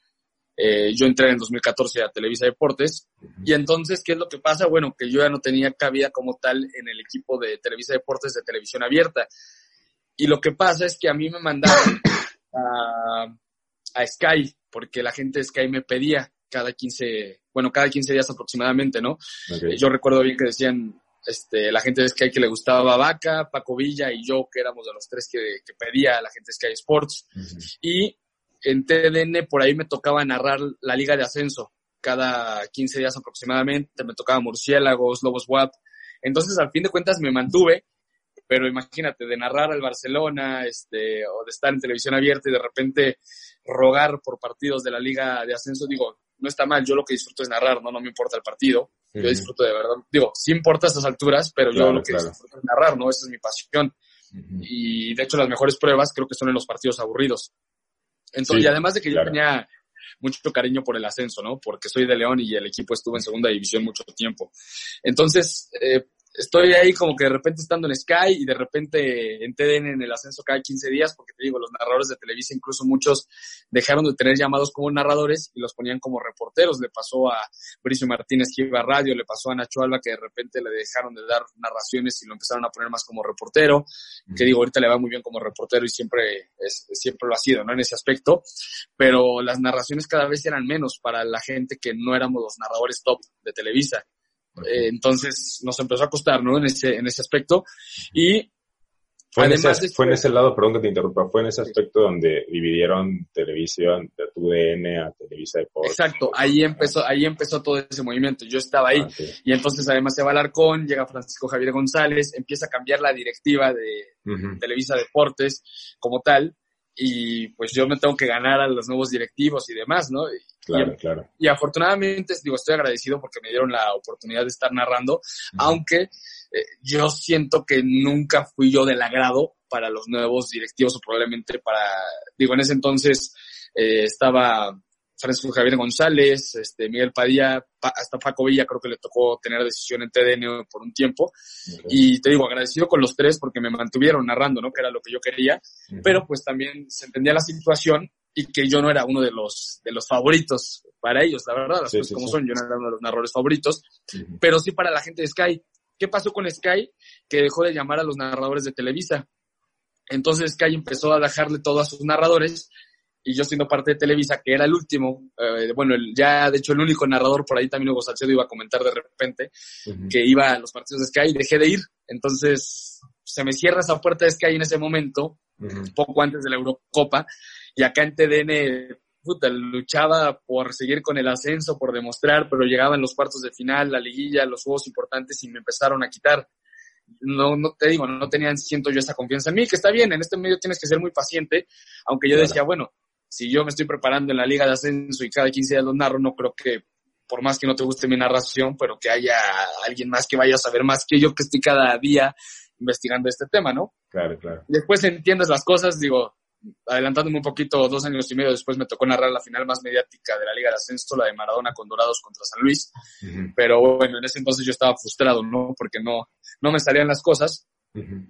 Speaker 3: Eh, yo entré en 2014 a Televisa Deportes. Y entonces, ¿qué es lo que pasa? Bueno, que yo ya no tenía cabida como tal en el equipo de Televisa Deportes de televisión abierta. Y lo que pasa es que a mí me mandaron a, a Sky, porque la gente de Sky me pedía cada 15, bueno, cada 15 días aproximadamente, ¿no? Yo recuerdo bien que decían, este, la gente de Sky que le gustaba Vaca, Paco Villa y yo, que éramos de los tres que, pedía a la gente de Sky Sports. Y en TDN por ahí me tocaba narrar la liga de ascenso cada 15 días aproximadamente, me tocaba Murciélagos, Lobos WAP. Entonces, al fin de cuentas, me mantuve, pero imagínate, de narrar al Barcelona, este, o de estar en televisión abierta y de repente rogar por partidos de la liga de ascenso, digo, no está mal, yo lo que disfruto es narrar, no, no me importa el partido, yo disfruto de verdad, digo, sí importa a estas alturas, pero yo lo que disfruto es narrar, ¿no? Esa es mi pasión. Y de hecho las mejores pruebas creo que son en los partidos aburridos. Entonces, y además de que yo tenía mucho cariño por el ascenso, ¿no? Porque soy de León y el equipo estuvo en segunda división mucho tiempo. Entonces, eh, estoy ahí como que de repente estando en Sky y de repente en TDN en el ascenso cada 15 días, porque te digo, los narradores de Televisa, incluso muchos dejaron de tener llamados como narradores y los ponían como reporteros. Le pasó a Bricio Martínez que iba a radio, le pasó a Nacho Alba que de repente le dejaron de dar narraciones y lo empezaron a poner más como reportero, que digo, ahorita le va muy bien como reportero y siempre, es, siempre lo ha sido, ¿no? En ese aspecto, pero las narraciones cada vez eran menos para la gente que no éramos los narradores top de Televisa. Eh, entonces nos empezó a costar, ¿no? En ese, en ese aspecto. Y
Speaker 2: fue en, ese, fue en ese lado, perdón que te interrumpa, fue en ese aspecto donde dividieron televisión de TUDN a Televisa Deportes.
Speaker 3: Exacto, ahí empezó, ahí empezó todo ese movimiento. Yo estaba ahí. Ah, y entonces además se va Alarcón, llega Francisco Javier González, empieza a cambiar la directiva de Televisa Deportes como tal y pues yo me tengo que ganar a los nuevos directivos y demás, ¿no?
Speaker 2: Claro,
Speaker 3: y,
Speaker 2: claro.
Speaker 3: Y afortunadamente, digo, estoy agradecido porque me dieron la oportunidad de estar narrando, aunque eh, yo siento que nunca fui yo del agrado para los nuevos directivos o probablemente para, digo, en ese entonces eh, estaba Francisco Javier González, este, Miguel Padilla, hasta Paco Villa creo que le tocó tener decisión en TDN por un tiempo. Y te digo, agradecido con los tres porque me mantuvieron narrando, ¿no? Que era lo que yo quería. Pero pues también se entendía la situación y que yo no era uno de los, de los favoritos para ellos, la verdad, las cosas como son, yo no era uno de los narradores favoritos, pero sí para la gente de Sky. ¿Qué pasó con Sky? Que dejó de llamar a los narradores de Televisa. Entonces Sky empezó a dejarle todo a sus narradores y yo siendo parte de Televisa, que era el último, eh, bueno, ya de hecho el único narrador por ahí también Hugo Salcedo iba a comentar de repente que iba a los partidos de Sky y dejé de ir. Entonces se me cierra esa puerta de Sky en ese momento, poco antes de la Eurocopa, y acá en TDN puta, luchaba por seguir con el ascenso, por demostrar, pero llegaban los cuartos de final, la liguilla, los juegos importantes y me empezaron a quitar. No, no te digo, no tenían, siento yo esa confianza en mí, que está bien, en este medio tienes que ser muy paciente, aunque yo decía, bueno, si yo me estoy preparando en la liga de ascenso y cada 15 días lo narro, no creo que, por más que no te guste mi narración, pero que haya alguien más que vaya a saber más que yo que estoy cada día investigando este tema, ¿no?
Speaker 2: Claro, claro.
Speaker 3: Después entiendes las cosas, digo, adelantándome un poquito, dos años y medio después me tocó narrar la final más mediática de la Liga de Ascenso, la de Maradona con Dorados contra San Luis. Pero bueno, en ese entonces yo estaba frustrado, ¿no? Porque no, no me salían las cosas.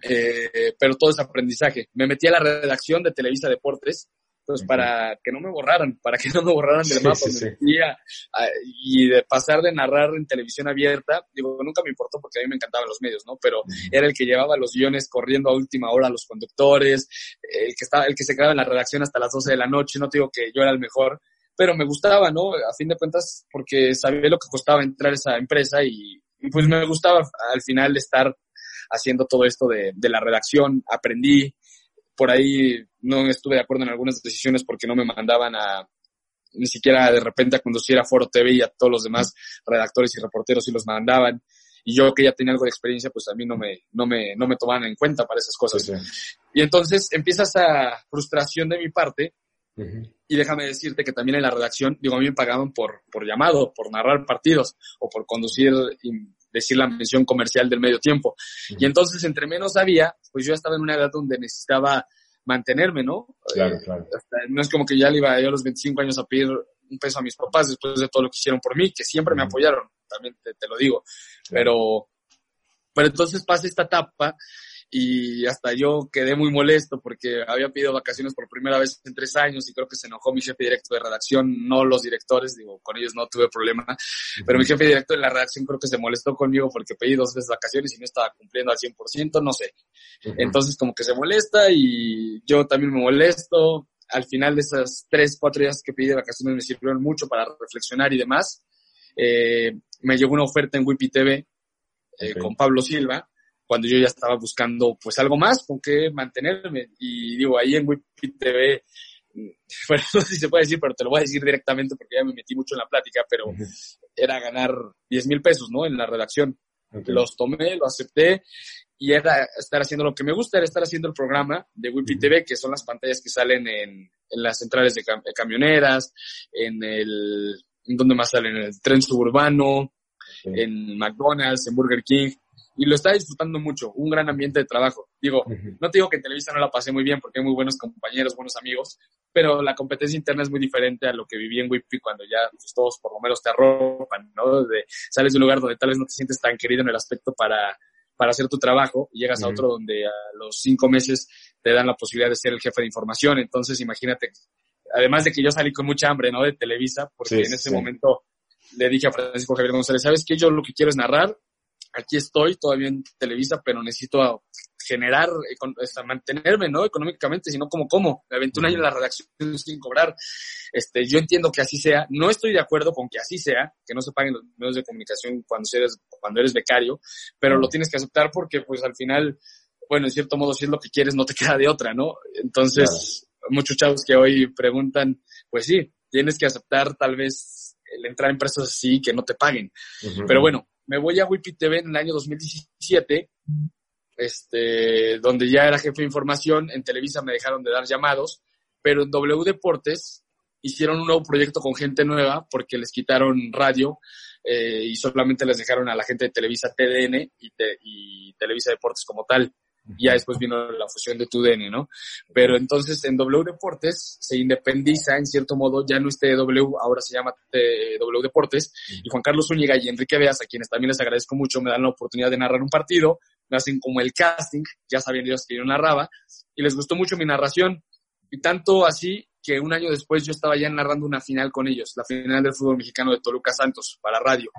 Speaker 3: eh, pero todo es aprendizaje. Me metí a la redacción de Televisa Deportes pues para que no me borraran, para que no me borraran del mapa. y de pasar de narrar en televisión abierta, digo, nunca me importó porque a mí me encantaban los medios, ¿no? Pero era el que llevaba los guiones corriendo a última hora a los conductores, el que estaba, el que se quedaba en la redacción hasta las 12 de la noche, no te digo que yo era el mejor, pero me gustaba, ¿no? A fin de cuentas, porque sabía lo que costaba entrar a esa empresa y, pues me gustaba al final estar haciendo todo esto de, de la redacción, aprendí, por ahí no estuve de acuerdo en algunas decisiones porque no me mandaban a ni siquiera de repente a conducir a Foro TV y a todos los demás redactores y reporteros y los mandaban. Y yo que ya tenía algo de experiencia, pues a mí no me, no me, no me tomaban en cuenta para esas cosas. Y entonces empieza esa frustración de mi parte. Y déjame decirte que también en la redacción, digo, a mí me pagaban por, por llamado, por narrar partidos o por conducir decir la mención comercial del medio tiempo. Y entonces, entre menos había, pues yo estaba en una edad donde necesitaba mantenerme, ¿no?
Speaker 2: Claro, claro.
Speaker 3: no es como que ya le iba yo a los 25 años a pedir un peso a mis papás después de todo lo que hicieron por mí, que siempre me apoyaron, también te, lo digo. Pero, pero entonces pasa esta etapa y hasta yo quedé muy molesto porque había pedido vacaciones por primera vez en tres años y creo que se enojó mi jefe directo de redacción, no los directores, digo, con ellos no tuve problema, pero mi jefe directo de la redacción creo que se molestó conmigo porque pedí dos veces vacaciones y no estaba cumpliendo al 100%, no sé. Entonces como que se molesta y yo también me molesto. Al final de esas tres, cuatro días que pedí de vacaciones me sirvieron mucho para reflexionar y demás. Eh, me llegó una oferta en Wipi TV eh, con Pablo Silva cuando yo ya estaba buscando pues algo más con que mantenerme. Y digo, ahí en Wiki TV, bueno, no sé si se puede decir, pero te lo voy a decir directamente porque ya me metí mucho en la plática, pero era ganar 10 mil pesos, ¿no? En la redacción. Los tomé, lo acepté y era estar haciendo lo que me gusta, era estar haciendo el programa de Wipi TV, que son las pantallas que salen en, en las centrales de, camioneras, en el, ¿en dónde más salen? En el tren suburbano, en McDonald's, en Burger King y lo estaba disfrutando mucho, un gran ambiente de trabajo. Digo, no te digo que en Televisa no la pasé muy bien porque hay muy buenos compañeros, buenos amigos, pero la competencia interna es muy diferente a lo que viví en Wipi cuando ya pues, todos por lo menos te arropan, ¿no? De, sales de un lugar donde tal vez no te sientes tan querido en el aspecto para, para hacer tu trabajo y llegas a otro donde a los cinco meses te dan la posibilidad de ser el jefe de información. Entonces, imagínate, además de que yo salí con mucha hambre, ¿no? De Televisa, porque en ese momento le dije a Francisco Javier González, ¿sabes qué? Yo lo que quiero es narrar aquí estoy todavía en Televisa, pero necesito generar, mantenerme, ¿no? Económicamente, sino como cómo. Me aventé un año en la redacción sin cobrar. Este, yo entiendo que así sea. No estoy de acuerdo con que así sea, que no se paguen los medios de comunicación cuando eres, cuando eres becario, pero lo tienes que aceptar porque, pues, al final, bueno, en cierto modo, si es lo que quieres, no te queda de otra, ¿no? Entonces, muchos chavos que hoy preguntan, pues sí, tienes que aceptar tal vez el entrar en empresas así que no te paguen. Pero bueno, me voy a Wipi TV en el año 2017, este, donde ya era jefe de información, en Televisa me dejaron de dar llamados, pero en W Deportes hicieron un nuevo proyecto con gente nueva porque les quitaron radio eh, y solamente les dejaron a la gente de Televisa TDN y, y Televisa Deportes como tal ya después vino la fusión de TUDN, ¿no? Pero entonces en W Deportes se independiza, en cierto modo, ya no es TW, ahora se llama W Deportes, y Juan Carlos Zúñiga y Enrique Veas, a quienes también les agradezco mucho, me dan la oportunidad de narrar un partido, me hacen como el casting, ya sabían ellos que yo narraba, y les gustó mucho mi narración, y tanto así que un año después yo estaba ya narrando una final con ellos, la final del fútbol mexicano de Toluca Santos, para radio.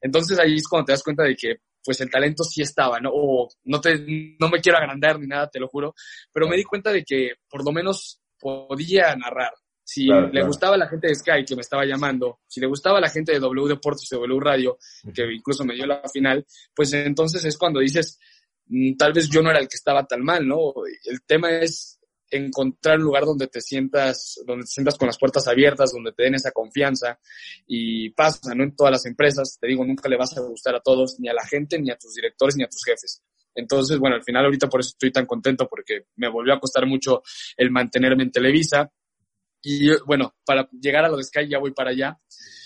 Speaker 3: Entonces ahí es cuando te das cuenta de que pues el talento sí estaba, ¿no? O no, te, no me quiero agrandar ni nada, te lo juro, pero me di cuenta de que por lo menos podía narrar. Si le gustaba a la gente de Sky que me estaba llamando, si le gustaba a la gente de W Deportes y W Radio, que incluso me dio la final, pues entonces es cuando dices, mm, tal vez yo no era el que estaba tan mal, ¿no? El tema es encontrar un lugar donde te sientas, donde te sientas con las puertas abiertas, donde te den esa confianza y pasa, ¿no? En todas las empresas, te digo, nunca le vas a gustar a todos, ni a la gente, ni a tus directores, ni a tus jefes. Entonces, bueno, al final ahorita por eso estoy tan contento porque me volvió a costar mucho el mantenerme en Televisa. Y bueno, para llegar a lo de Sky ya voy para allá.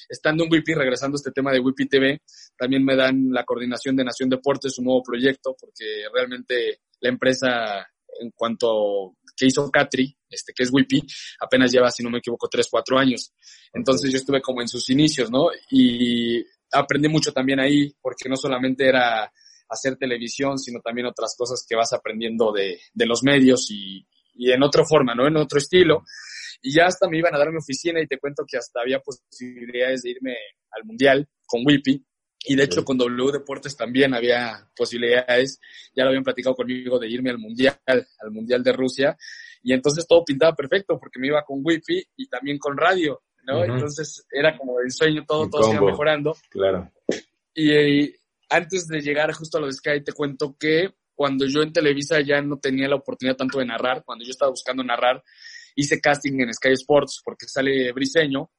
Speaker 3: Estando en WIPI, regresando a este tema de WIPI TV, también me dan la coordinación de Nación Deportes, un nuevo proyecto, porque realmente la empresa, en cuanto que hizo Catri, este, que es WIPI, apenas lleva, si no me equivoco, tres, cuatro años. Entonces yo estuve como en sus inicios, ¿no? Y aprendí mucho también ahí, porque no solamente era hacer televisión, sino también otras cosas que vas aprendiendo de, de los medios y, y en otra forma, ¿no? En otro estilo. Y ya hasta me iban a dar mi oficina y te cuento que hasta había posibilidades de irme al Mundial con Wipi. Y de hecho con W Deportes también había posibilidades, ya lo habían platicado conmigo de irme al Mundial, al Mundial de Rusia. Y entonces todo pintaba perfecto porque me iba con Wipi y también con radio, ¿no? Entonces era como el sueño, todo, todo se iba mejorando.
Speaker 2: Claro.
Speaker 3: Y, antes de llegar justo a lo de Sky, te cuento que cuando yo en Televisa ya no tenía la oportunidad tanto de narrar, cuando yo estaba buscando narrar, hice casting en Sky Sports porque sale Briseño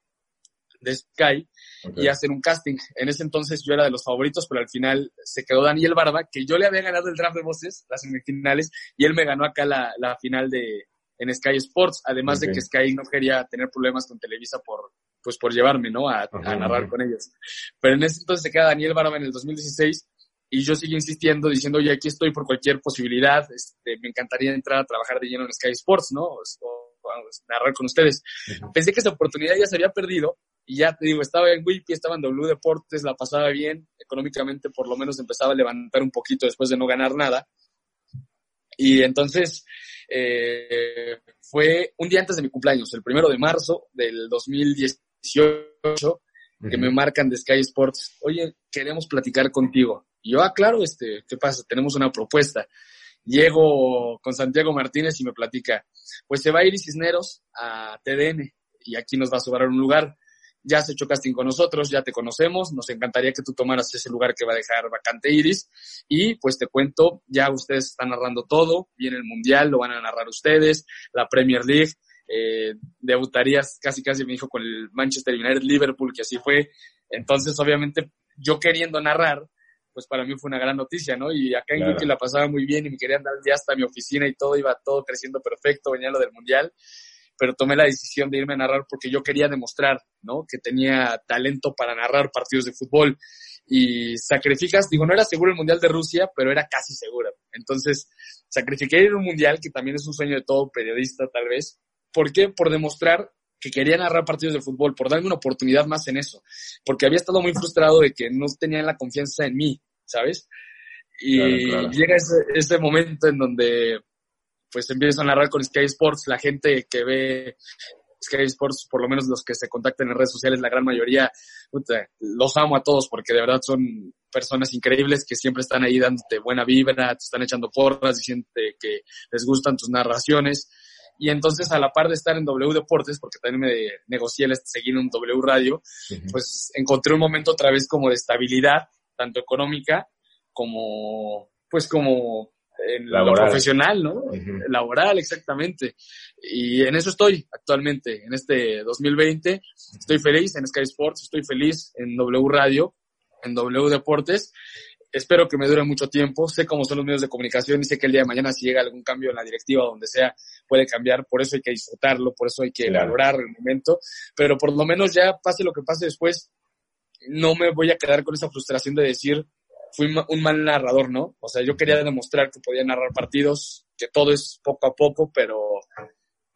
Speaker 3: de Sky y hacer un casting. En ese entonces yo era de los favoritos, pero al final se quedó Daniel Barba, que yo le había ganado el draft de voces, las semifinales, y él me ganó acá la, la final de en Sky Sports, además de que Sky no quería tener problemas con Televisa por, pues por llevarme, ¿no? A, narrar con ellos. Pero en ese entonces se queda Daniel Barba en el 2016 y yo sigo insistiendo diciendo, oye, aquí estoy por cualquier posibilidad, este, me encantaría entrar a trabajar de lleno en Sky Sports, ¿no? O, narrar con ustedes. Pensé que esa oportunidad ya se había perdido y ya te digo, estaba en Wiki, estaba en W Deportes, la pasaba bien, económicamente por lo menos empezaba a levantar un poquito después de no ganar nada. Y entonces eh, fue un día antes de mi cumpleaños, el primero de marzo del 2010 18 que me marcan de Sky Sports, oye, queremos platicar contigo. Y yo, ah, claro, este, ¿qué pasa? Tenemos una propuesta. Llego con Santiago Martínez y me platica, pues se va a ir Cisneros a TDN y aquí nos va a sobrar un lugar. Ya has hecho casting con nosotros, ya te conocemos, nos encantaría que tú tomaras ese lugar que va a dejar vacante Iris. Y pues te cuento, ya ustedes están narrando todo, viene el Mundial, lo van a narrar ustedes, la Premier League, eh, debutarías casi casi me dijo con el Manchester United Liverpool, que así fue. Entonces, obviamente, yo queriendo narrar, pues para mí fue una gran noticia, ¿no? Y acá en claro. la pasaba muy bien y me querían dar ya hasta mi oficina y todo, iba todo creciendo perfecto, venía lo del Mundial, pero tomé la decisión de irme a narrar porque yo quería demostrar, ¿no? Que tenía talento para narrar partidos de fútbol. Y sacrificas, digo, no era seguro el Mundial de Rusia, pero era casi seguro. Entonces, sacrifiqué ir a un Mundial, que también es un sueño de todo periodista, tal vez, ¿Por qué? Por demostrar que quería narrar partidos de fútbol, por darme una oportunidad más en eso, porque había estado muy frustrado de que no tenían la confianza en mí, ¿sabes? Y llega ese, momento en donde pues empiezo a narrar con Sky Sports, la gente que ve Sky Sports, por lo menos los que se contactan en redes sociales, la gran mayoría, los amo a todos porque de verdad son personas increíbles que siempre están ahí dándote buena vibra, te están echando porras, diciendo que les gustan tus narraciones. Y entonces, a la par de estar en W Deportes, porque también me negocié el seguir en W Radio, pues encontré un momento otra vez como de estabilidad, tanto económica como, pues como en lo profesional, ¿no? Laboral, exactamente. Y en eso estoy actualmente, en este 2020. Estoy feliz en Sky Sports, estoy feliz en W Radio, en W Deportes espero que me dure mucho tiempo. Sé cómo son los medios de comunicación y sé que el día de mañana si llega algún cambio en la directiva o donde sea, puede cambiar. Por eso hay que disfrutarlo, por eso hay que valorar el momento. Pero por lo menos ya pase lo que pase después, no me voy a quedar con esa frustración de decir, fui un mal narrador, ¿no? O sea, yo quería demostrar que podía narrar partidos, que todo es poco a poco, pero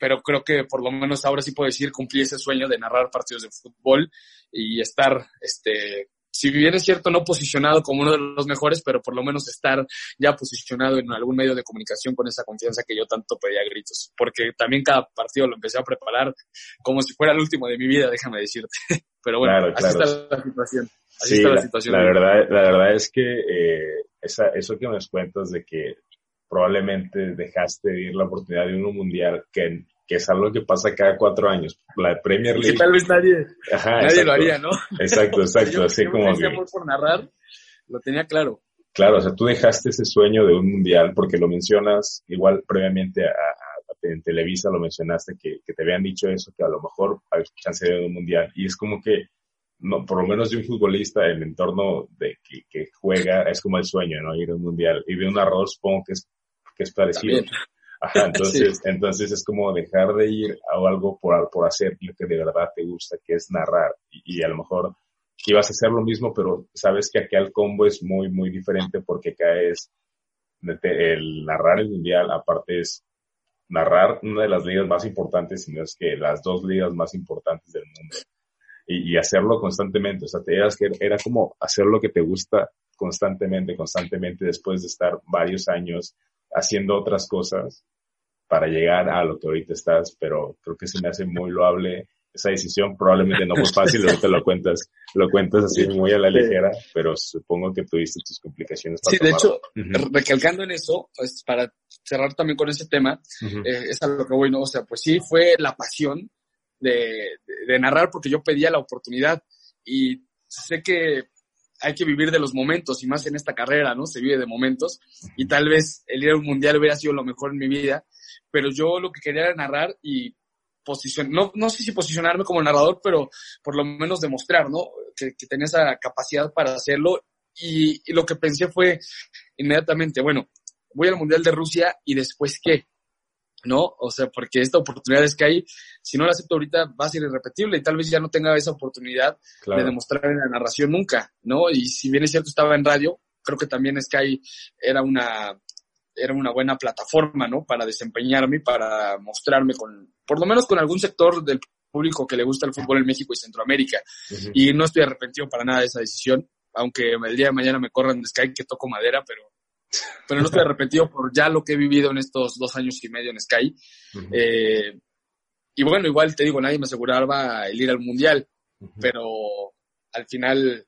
Speaker 3: pero creo que por lo menos ahora sí puedo decir cumplí ese sueño de narrar partidos de fútbol y estar este si bien es cierto, no posicionado como uno de los mejores, pero por lo menos estar ya posicionado en algún medio de comunicación con esa confianza que yo tanto pedía a gritos. Porque también cada partido lo empecé a preparar como si fuera el último de mi vida, déjame decirte. Pero bueno, así está la situación. Así está la, situación.
Speaker 2: La verdad, la verdad es que eh, esa, eso que me cuentas de que probablemente dejaste de ir la oportunidad de un mundial que que es algo que pasa cada cuatro años. La Premier League.
Speaker 3: Que tal vez nadie, nadie lo haría, ¿no?
Speaker 2: Exacto, exacto. así como.
Speaker 3: Que... por narrar, lo tenía claro.
Speaker 2: Claro, o sea, tú dejaste ese sueño de un mundial porque lo mencionas igual previamente a, en Televisa lo mencionaste que, que, te habían dicho eso, que a lo mejor hay chance de un mundial y es como que no, por lo menos de un futbolista, el entorno de que, que, juega es como el sueño, ¿no? Ir a un mundial. Y de un arroz supongo que es, que es parecido. Ajá, entonces, entonces es como dejar de ir a algo por, por hacer lo que de verdad te gusta, que es narrar. Y, y a lo mejor ibas a hacer lo mismo, pero sabes que acá el combo es muy, muy diferente porque acá es el narrar el mundial, aparte es narrar una de las ligas más importantes, sino es que las dos ligas más importantes del mundo y, hacerlo constantemente. O sea, te que era como hacer lo que te gusta constantemente, constantemente después de estar varios años haciendo otras cosas para llegar a lo que ahorita estás, pero creo que se me hace muy loable esa decisión. Probablemente no fue fácil, ahorita lo cuentas, lo cuentas así muy a la ligera, pero supongo que tuviste tus complicaciones.
Speaker 3: Para sí, de hecho, recalcando en eso, pues para cerrar también con ese tema, eh, es a lo que voy, ¿no? O sea, pues sí, fue la pasión de, narrar porque yo pedía la oportunidad y sé que hay que vivir de los momentos y más en esta carrera, ¿no? Se vive de momentos y tal vez el ir a un mundial hubiera sido lo mejor en mi vida, pero yo lo que quería era narrar y posicionar, no, no sé si posicionarme como narrador, pero por lo menos demostrar, ¿no? Que, tenía esa capacidad para hacerlo y, y, lo que pensé fue inmediatamente, bueno, voy al mundial de Rusia y después qué, ¿no? O sea, porque esta oportunidad es que hay, si no la acepto ahorita, va a ser irrepetible y tal vez ya no tenga esa oportunidad de demostrar en la narración nunca, ¿no? Y si bien es cierto, estaba en radio, creo que también Sky era una, era una buena plataforma, ¿no? Para desempeñarme, para mostrarme con, por lo menos con algún sector del público que le gusta el fútbol en México y Centroamérica. Y no estoy arrepentido para nada de esa decisión, aunque el día de mañana me corran de Sky que toco madera, pero pero no estoy arrepentido por ya lo que he vivido en estos dos años y medio en Sky. Eh, y bueno, igual te digo, nadie me aseguraba el ir al mundial, pero al final,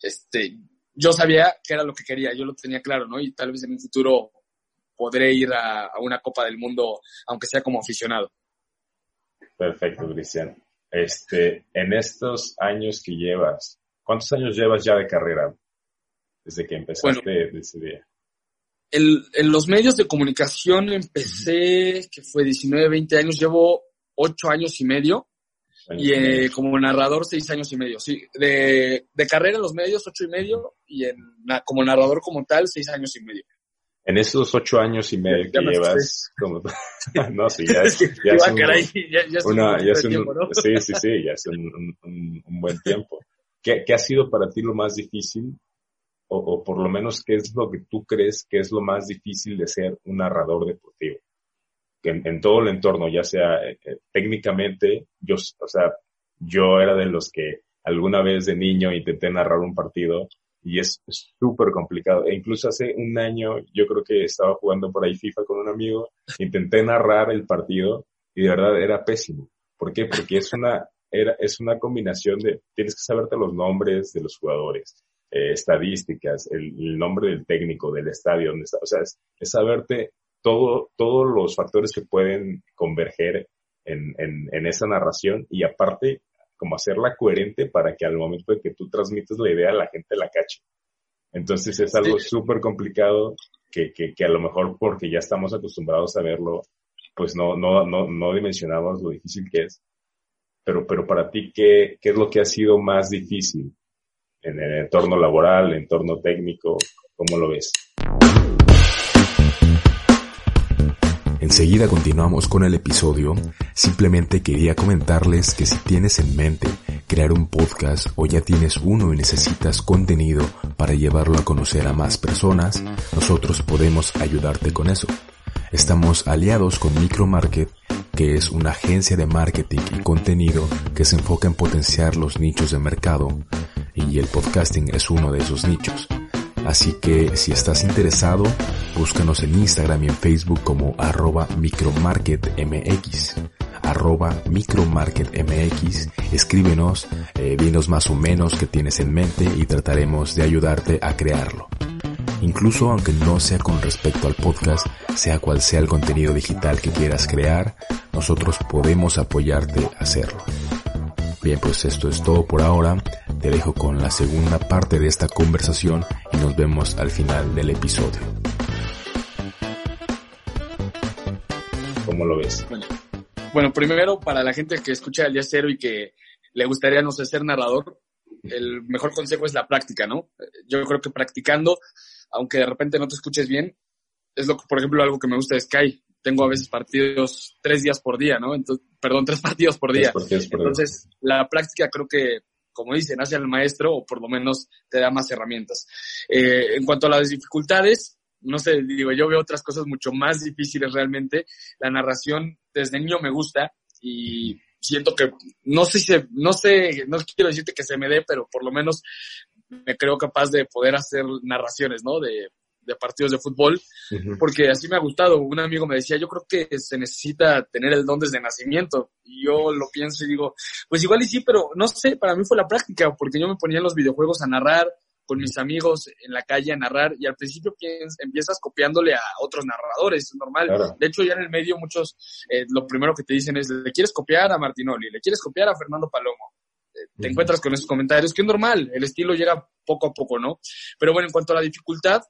Speaker 3: este, yo sabía que era lo que quería, yo lo tenía claro, ¿no? Y tal vez en un futuro podré ir a, una Copa del Mundo, aunque sea como aficionado.
Speaker 2: Perfecto, Cristian. Este, en estos años que llevas, ¿cuántos años llevas ya de carrera? Desde que empezaste ese día
Speaker 3: en los medios de comunicación empecé, que fue 19, 20 años, llevo 8 años y medio. y eh, como narrador, 6 años y medio. Sí, de, de carrera en los medios, 8 y medio. Y en, como narrador como tal, 6 años y medio.
Speaker 2: En esos 8 años y medio que llevas, como, no, sí, ya es, ya
Speaker 3: es un, ya, una, ya es
Speaker 2: un, sí, sí, sí, ya es un, un, un buen tiempo. ¿Qué, ¿Qué ha sido para ti lo más difícil o, por lo menos qué es lo que tú crees que es lo más difícil de ser un narrador deportivo. En, en todo el entorno, ya sea eh, eh, técnicamente, yo, o sea, yo era de los que alguna vez de niño intenté narrar un partido y es súper complicado. E incluso hace un año yo creo que estaba jugando por ahí FIFA con un amigo, intenté narrar el partido y de verdad era pésimo. ¿Por qué? Porque es una, era, es una combinación de, tienes que saberte los nombres de los jugadores, eh, estadísticas, el, nombre del técnico, del estadio, donde está, o sea, es, saberte todo, todos los factores que pueden converger en, en, esa narración y aparte como hacerla coherente para que al momento de que tú transmites la idea la gente la cache. Entonces es algo súper complicado que, que, que, a lo mejor porque ya estamos acostumbrados a verlo, pues no, no, no, no dimensionamos lo difícil que es. Pero, pero para ti, ¿qué, ¿qué es lo que ha sido más difícil? en el entorno laboral, el entorno técnico? ¿Cómo lo ves?
Speaker 1: Enseguida continuamos con el episodio. Simplemente quería comentarles que si tienes en mente crear un podcast o ya tienes uno y necesitas contenido para llevarlo a conocer a más personas, nosotros podemos ayudarte con eso. Estamos aliados con Micromarket, que es una agencia de marketing y contenido que se enfoca en potenciar los nichos de mercado y el podcasting es uno de esos nichos. Así que si estás interesado, búscanos en Instagram y en Facebook como arroba micromarketmx arroba micromarketmx, escríbenos, eh, dinos más o menos qué tienes en mente y trataremos de ayudarte a crearlo. Incluso aunque no sea con respecto al podcast, sea cual sea el contenido digital que quieras crear, nosotros podemos apoyarte a hacerlo. Bien, pues esto es todo por ahora. Te dejo con la segunda parte de esta conversación y nos vemos al final del episodio.
Speaker 2: ¿Cómo lo ves?
Speaker 3: Bueno, primero para la gente que escucha el día cero y que le gustaría, no sé, ser narrador, el mejor consejo es la práctica, ¿no? Yo creo que practicando, aunque de repente no te escuches bien, es lo que, por ejemplo, algo que me gusta de Sky. Tengo a veces partidos tres días por día, ¿no? Entonces, perdón, tres partidos por día. Entonces, la práctica creo que, como dicen, hace al maestro o por lo menos te da más herramientas. Eh, en cuanto a las dificultades, no sé, digo, yo veo otras cosas mucho más difíciles realmente. La narración desde niño me gusta y siento que, no sé si, no sé, no quiero decirte que se me dé, pero por lo menos me creo capaz de poder hacer narraciones, ¿no? De, de partidos de fútbol, porque así me ha gustado. Un amigo me decía, yo creo que se necesita tener el don desde nacimiento. Y yo lo pienso y digo, pues igual y sí, pero no sé, para mí fue la práctica, porque yo me ponía en los videojuegos a narrar, con mis amigos en la calle a narrar y al principio empiezas copiándole a otros narradores, es normal. De hecho, ya en el medio muchos, eh, lo primero que te dicen es, le quieres copiar a Martinoli, le quieres copiar a Fernando Palomo. Eh, te encuentras con esos comentarios, que es normal, el estilo llega poco a poco, ¿no? Pero bueno, en cuanto a la dificultad,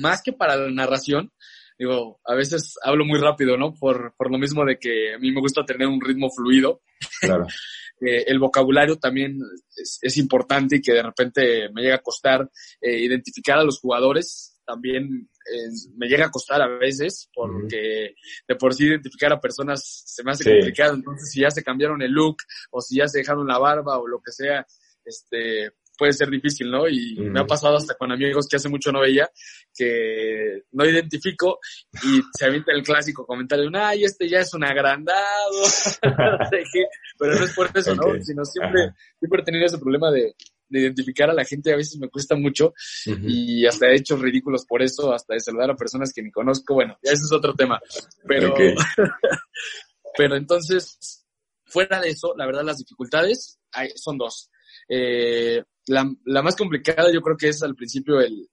Speaker 3: más que para la narración, digo, a veces hablo muy rápido, ¿no? Por, por lo mismo de que a mí me gusta tener un ritmo fluido. Claro. Eh, el vocabulario también es, importante y que de repente me llega a costar eh, identificar a los jugadores. También eh, me llega a costar a veces porque de por sí identificar a personas se me hace complicado. Entonces, si ya se cambiaron el look o si ya se dejaron la barba o lo que sea, este, puede ser difícil, ¿no? Y me ha pasado hasta con amigos que hace mucho no veía, que no identifico y se avienta el clásico comentario, ay, este ya es un agrandado, pero no es por eso, ¿no? Sino siempre, siempre he tenido ese problema de, de identificar a la gente a veces me cuesta mucho y hasta he hecho ridículos por eso, hasta de saludar a personas que ni conozco, bueno, ya ese es otro tema, pero, pero entonces, fuera de eso, la verdad las dificultades hay, son dos. Eh, la, la, más complicada yo creo que es al principio el,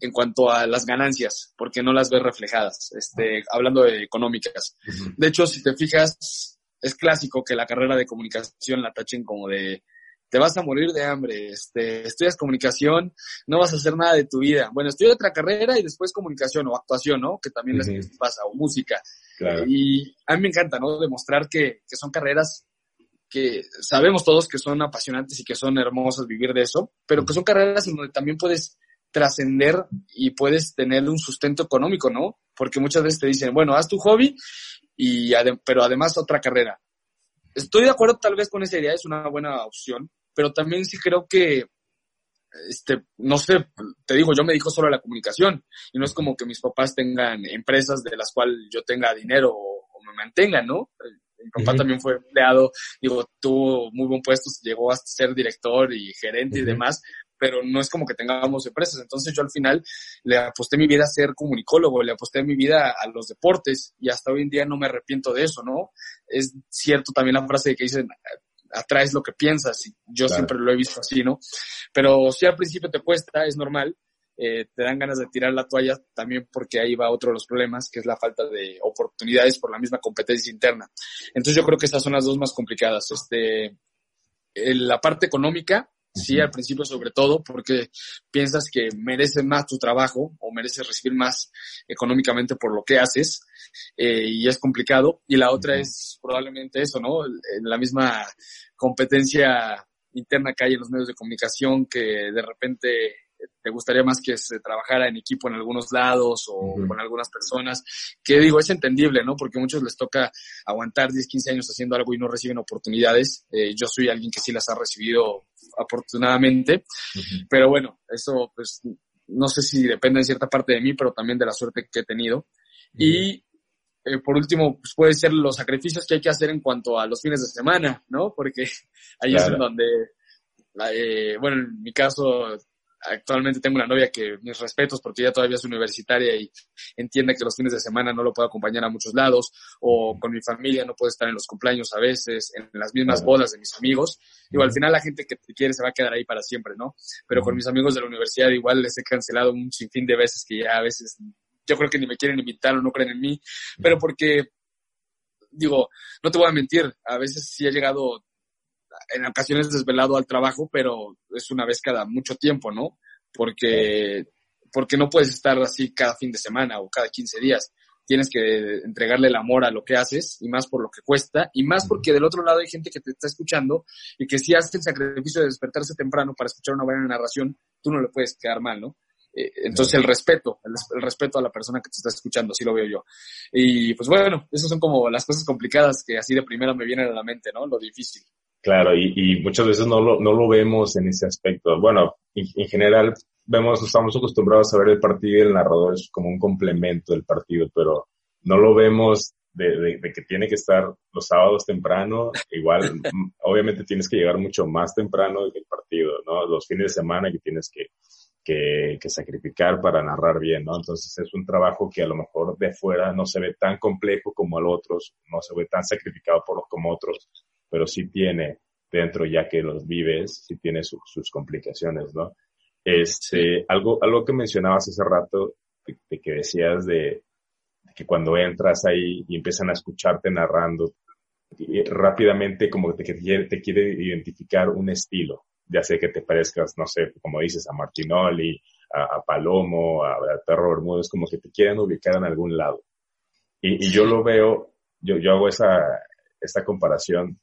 Speaker 3: en cuanto a las ganancias, porque no las ves reflejadas, este, hablando de económicas. De hecho, si te fijas, es clásico que la carrera de comunicación la tachen como de te vas a morir de hambre, este, estudias comunicación, no vas a hacer nada de tu vida. Bueno, estudia otra carrera y después comunicación o actuación, ¿no? Que también les pasa, o música. Y a mí me encanta, ¿no? Demostrar que, que son carreras que sabemos todos que son apasionantes y que son hermosas vivir de eso, pero que son carreras en donde también puedes trascender y puedes tener un sustento económico, ¿no? Porque muchas veces te dicen, bueno, haz tu hobby, y pero además otra carrera. Estoy de acuerdo tal vez con esa idea, es una buena opción, pero también sí creo que, este, no sé, te digo, yo me dijo solo la comunicación y no es como que mis papás tengan empresas de las cuales yo tenga dinero o, o me mantengan, ¿no? Mi papá también fue empleado, digo, tuvo muy buen puesto, llegó a ser director y gerente y demás, pero no es como que tengamos empresas. Entonces yo al final le aposté mi vida a ser comunicólogo, le aposté mi vida a los deportes y hasta hoy en día no me arrepiento de eso, ¿no? Es cierto también la frase que dicen, atraes lo que piensas y yo siempre lo he visto así, ¿no? Pero si al principio te cuesta, es normal, eh, te dan ganas de tirar la toalla también porque ahí va otro de los problemas, que es la falta de oportunidades por la misma competencia interna. Entonces yo creo que esas son las dos más complicadas. Este, la parte económica, sí, al principio sobre todo, porque piensas que mereces más tu trabajo o mereces recibir más económicamente por lo que haces eh, y es complicado. Y la otra es probablemente eso, ¿no? La misma competencia interna que hay en los medios de comunicación que de repente te gustaría más que se trabajara en equipo en algunos lados o con algunas personas, que digo, es entendible, ¿no? Porque a muchos les toca aguantar 10, 15 años haciendo algo y no reciben oportunidades. Eh, yo soy alguien que sí las ha recibido afortunadamente, pero bueno, eso pues no sé si depende en cierta parte de mí, pero también de la suerte que he tenido. Y eh, por último, pues puede ser los sacrificios que hay que hacer en cuanto a los fines de semana, ¿no? Porque ahí es en donde, eh, bueno, en mi caso, actualmente tengo una novia que mis respetos porque ella todavía es universitaria y entiende que los fines de semana no lo puedo acompañar a muchos lados o con mi familia no puedo estar en los cumpleaños a veces, en las mismas bodas de mis amigos. Igual al final la gente que te quiere se va a quedar ahí para siempre, ¿no? Pero con mis amigos de la universidad igual les he cancelado un sinfín de veces que ya a veces yo creo que ni me quieren invitar o no creen en mí, pero porque digo, no te voy a mentir, a veces sí he llegado en ocasiones desvelado al trabajo, pero es una vez cada mucho tiempo, ¿no? Porque, porque no puedes estar así cada fin de semana o cada 15 días. Tienes que entregarle el amor a lo que haces y más por lo que cuesta y más porque del otro lado hay gente que te está escuchando y que si hace el sacrificio de despertarse temprano para escuchar una buena narración, tú no le puedes quedar mal, ¿no? Eh, entonces el respeto, el, respeto a la persona que te está escuchando, así lo veo yo. Y pues bueno, esas son como las cosas complicadas que así de primera me vienen a la mente, ¿no? Lo difícil.
Speaker 2: Claro, y, y muchas veces no lo, no lo vemos en ese aspecto. Bueno, en, general vemos, estamos acostumbrados a ver el partido y el narrador es como un complemento del partido, pero no lo vemos de, de, que tiene que estar los sábados temprano. Igual, obviamente tienes que llegar mucho más temprano que el partido, ¿no? Los fines de semana que tienes que, que, que, sacrificar para narrar bien, ¿no? Entonces es un trabajo que a lo mejor de fuera no se ve tan complejo como el otros, no se ve tan sacrificado por los como otros, pero sí tiene dentro, ya que los vives, sí tiene sus complicaciones, ¿no? Este, algo, algo que mencionabas hace rato, de, que decías de, que cuando entras ahí y empiezan a escucharte narrando, rápidamente como que te, te quiere identificar un estilo, ya sé que te parezcas, no sé, como dices, a Martinoli, a, Palomo, a, a Perro Bermúdez, como que te quieran ubicar en algún lado. Y, y yo lo veo, yo, yo hago esa, esta comparación